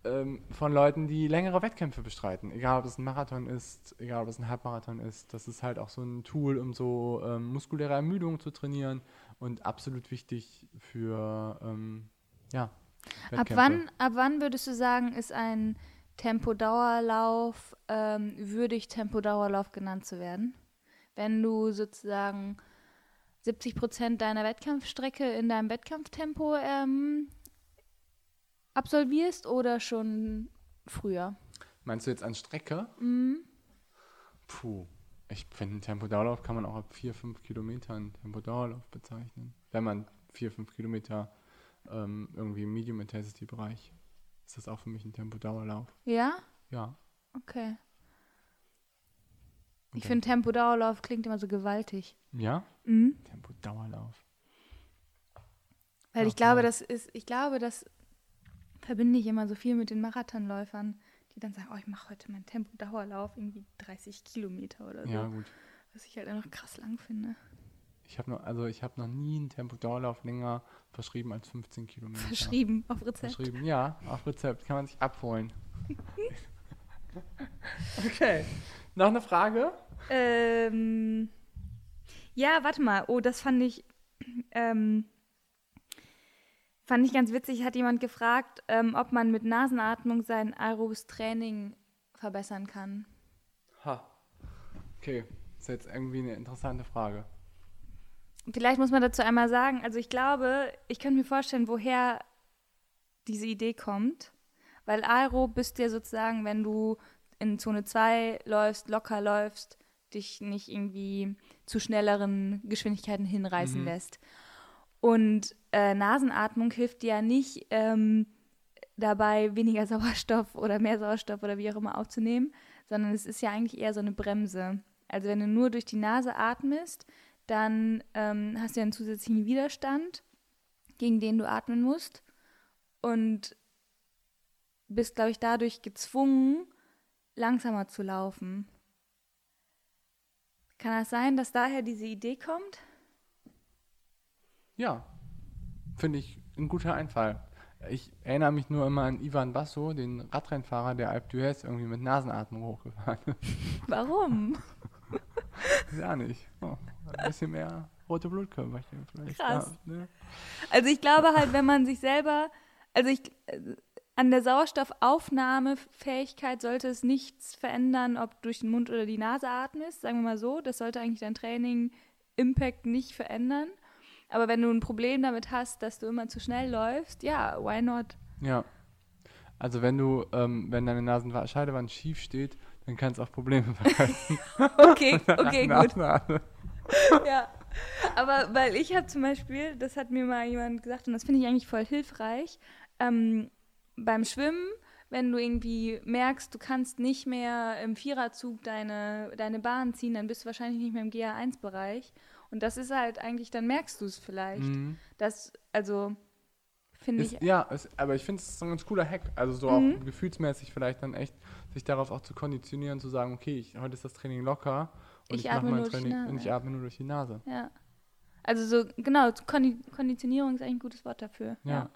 [SPEAKER 1] ähm, von Leuten, die längere Wettkämpfe bestreiten. Egal, ob es ein Marathon ist, egal, ob es ein Halbmarathon ist. Das ist halt auch so ein Tool, um so ähm, muskuläre Ermüdung zu trainieren und absolut wichtig für, ähm, ja,
[SPEAKER 2] Ab wann, ab wann würdest du sagen, ist ein Tempodauerlauf ähm, würdig, Tempodauerlauf genannt zu werden? Wenn du sozusagen 70 Prozent deiner Wettkampfstrecke in deinem Wettkampftempo ähm, absolvierst oder schon früher?
[SPEAKER 1] Meinst du jetzt an Strecke?
[SPEAKER 2] Mhm.
[SPEAKER 1] Puh. Ich finde, Tempodauerlauf kann man auch ab 4, 5 Kilometern Tempodauerlauf bezeichnen. Wenn man 4, 5 Kilometer ähm, irgendwie im Medium-Intensity-Bereich, ist das auch für mich ein Tempodauerlauf.
[SPEAKER 2] Ja?
[SPEAKER 1] Ja.
[SPEAKER 2] Okay.
[SPEAKER 1] Und
[SPEAKER 2] Ich finde Tempodauerlauf klingt immer so gewaltig.
[SPEAKER 1] Ja?
[SPEAKER 2] Mhm.
[SPEAKER 1] Tempodauerlauf.
[SPEAKER 2] Weil ich glaube,
[SPEAKER 1] vielleicht.
[SPEAKER 2] das ist, ich glaube, das verbinde ich immer so viel mit den Marathonläufern, die dann sagen, oh, ich mache heute meinen Tempo-Dauerlauf, irgendwie 30 Kilometer oder so.
[SPEAKER 1] Ja, gut.
[SPEAKER 2] Was ich halt einfach krass lang finde.
[SPEAKER 1] Ich habe noch, also ich habe noch nie einen Tempodauerlauf länger verschrieben als 15 Kilometer.
[SPEAKER 2] Verschrieben auf Rezept.
[SPEAKER 1] Verschrieben, ja, auf Rezept. Kann man sich abholen. okay. Noch eine Frage?
[SPEAKER 2] Ähm, ja, warte mal. Oh, das fand ich, ähm, fand ich ganz witzig. Hat jemand gefragt, ähm, ob man mit Nasenatmung sein aerobes Training verbessern kann.
[SPEAKER 1] Ha. Okay. Ist jetzt irgendwie eine interessante Frage.
[SPEAKER 2] Vielleicht muss man dazu einmal sagen, also ich glaube, ich könnte mir vorstellen, woher diese Idee kommt. Weil Aero bist ja sozusagen, wenn du in Zone 2 läufst, locker läufst, dich nicht irgendwie zu schnelleren Geschwindigkeiten hinreißen
[SPEAKER 1] Mhm.
[SPEAKER 2] lässt. Und äh, Nasenatmung hilft dir ja nicht ähm, dabei, weniger Sauerstoff oder mehr Sauerstoff oder wie auch immer aufzunehmen, sondern es ist ja eigentlich eher so eine Bremse. Also wenn du nur durch die Nase atmest, dann ähm, hast du ja einen zusätzlichen Widerstand, gegen den du atmen musst und bist, glaube ich, dadurch gezwungen, langsamer zu laufen. Kann das sein, dass daher diese Idee kommt?
[SPEAKER 1] Ja. Finde ich ein guter Einfall. Ich erinnere mich nur immer an Ivan Basso, den Radrennfahrer, der Alp d'Huez irgendwie mit Nasenatmung hochgefahren ist.
[SPEAKER 2] Warum?
[SPEAKER 1] ja nicht. Oh, ein bisschen mehr rote Blutkörperchen vielleicht.
[SPEAKER 2] Krass.
[SPEAKER 1] Ja, ne?
[SPEAKER 2] Also ich glaube halt, wenn man sich selber, also ich, äh, an der Sauerstoffaufnahmefähigkeit sollte es nichts verändern, ob du durch den Mund oder die Nase atmest, sagen wir mal so. Das sollte eigentlich dein Training Impact nicht verändern. Aber wenn du ein Problem damit hast, dass du immer zu schnell läufst, ja, why not?
[SPEAKER 1] Ja. Also wenn du, ähm, wenn deine Nasenscheidewand schief steht, dann kann es auch Probleme bereiten.
[SPEAKER 2] Okay, okay, gut. Ja. Aber weil ich habe zum Beispiel, das hat mir mal jemand gesagt und das finde ich eigentlich voll hilfreich, ähm, beim Schwimmen, wenn du irgendwie merkst, du kannst nicht mehr im Viererzug deine, deine Bahn ziehen, dann bist du wahrscheinlich nicht mehr im GA1-Bereich. Und das ist halt eigentlich, dann merkst du es vielleicht.
[SPEAKER 1] Mhm.
[SPEAKER 2] Das, also, finde ich.
[SPEAKER 1] ja, ist, aber ich finde es so ein ganz cooler Hack. Also so
[SPEAKER 2] Mhm.
[SPEAKER 1] auch gefühlsmäßig vielleicht dann echt, sich darauf auch zu konditionieren, zu sagen, okay, ich, heute ist das Training locker und
[SPEAKER 2] Ich
[SPEAKER 1] ich, mache
[SPEAKER 2] atme
[SPEAKER 1] mein
[SPEAKER 2] nur durch die
[SPEAKER 1] Training
[SPEAKER 2] Nase,
[SPEAKER 1] und ich
[SPEAKER 2] ja.
[SPEAKER 1] atme nur durch die Nase.
[SPEAKER 2] Ja. Also so, genau, Kondi Konditionierung ist eigentlich ein gutes Wort dafür.
[SPEAKER 1] Ja.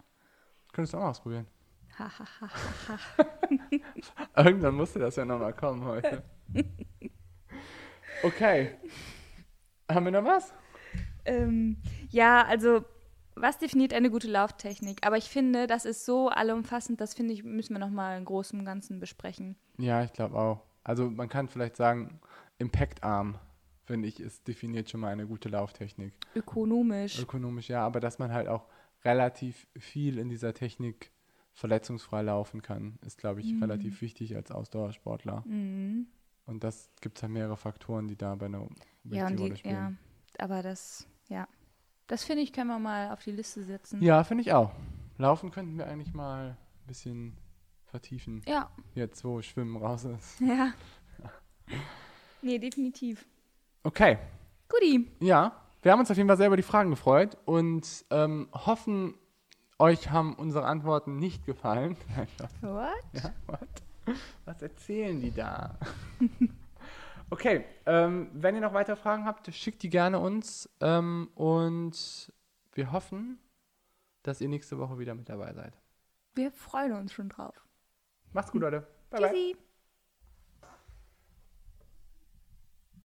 [SPEAKER 1] Könntest du auch mal ausprobieren. Irgendwann musste das ja nochmal kommen heute. Okay. Haben wir noch was?
[SPEAKER 2] ähm, ja, also, was definiert eine gute Lauftechnik? Aber ich finde, das ist so allumfassend, das finde ich, müssen wir nochmal im Großen und Ganzen besprechen.
[SPEAKER 1] Ja, ich glaube auch. Also man kann vielleicht sagen, Impactarm, finde ich, ist definiert schon mal eine gute Lauftechnik.
[SPEAKER 2] Ökonomisch.
[SPEAKER 1] Ökonomisch ja, aber dass man halt auch relativ viel in dieser Technik verletzungsfrei laufen kann, ist, glaube ich,
[SPEAKER 2] Mhm.
[SPEAKER 1] relativ wichtig als Ausdauersportler.
[SPEAKER 2] Mhm.
[SPEAKER 1] Und das gibt es ja mehrere Faktoren, die da bei einer
[SPEAKER 2] Ja, und
[SPEAKER 1] wichtige Rolle
[SPEAKER 2] die, ja,
[SPEAKER 1] spielen.
[SPEAKER 2] aber das, ja. Das finde ich, können wir mal auf die Liste setzen.
[SPEAKER 1] Ja, finde ich auch. Laufen könnten wir eigentlich mal ein bisschen vertiefen,
[SPEAKER 2] Ja,
[SPEAKER 1] jetzt wo Schwimmen raus ist.
[SPEAKER 2] ja. Nee, definitiv.
[SPEAKER 1] Okay,
[SPEAKER 2] Guti.
[SPEAKER 1] ja, wir haben uns auf jeden Fall sehr über die Fragen gefreut und ähm, hoffen, euch haben unsere Antworten nicht gefallen.
[SPEAKER 2] What?
[SPEAKER 1] Ja, what? Was erzählen die da? okay, ähm, wenn ihr noch weitere Fragen habt, schickt die gerne uns ähm, und wir hoffen, dass ihr nächste Woche wieder mit dabei seid.
[SPEAKER 2] Wir freuen uns schon drauf.
[SPEAKER 1] Macht's gut, Leute. Bye, bye.
[SPEAKER 2] Tschüssi.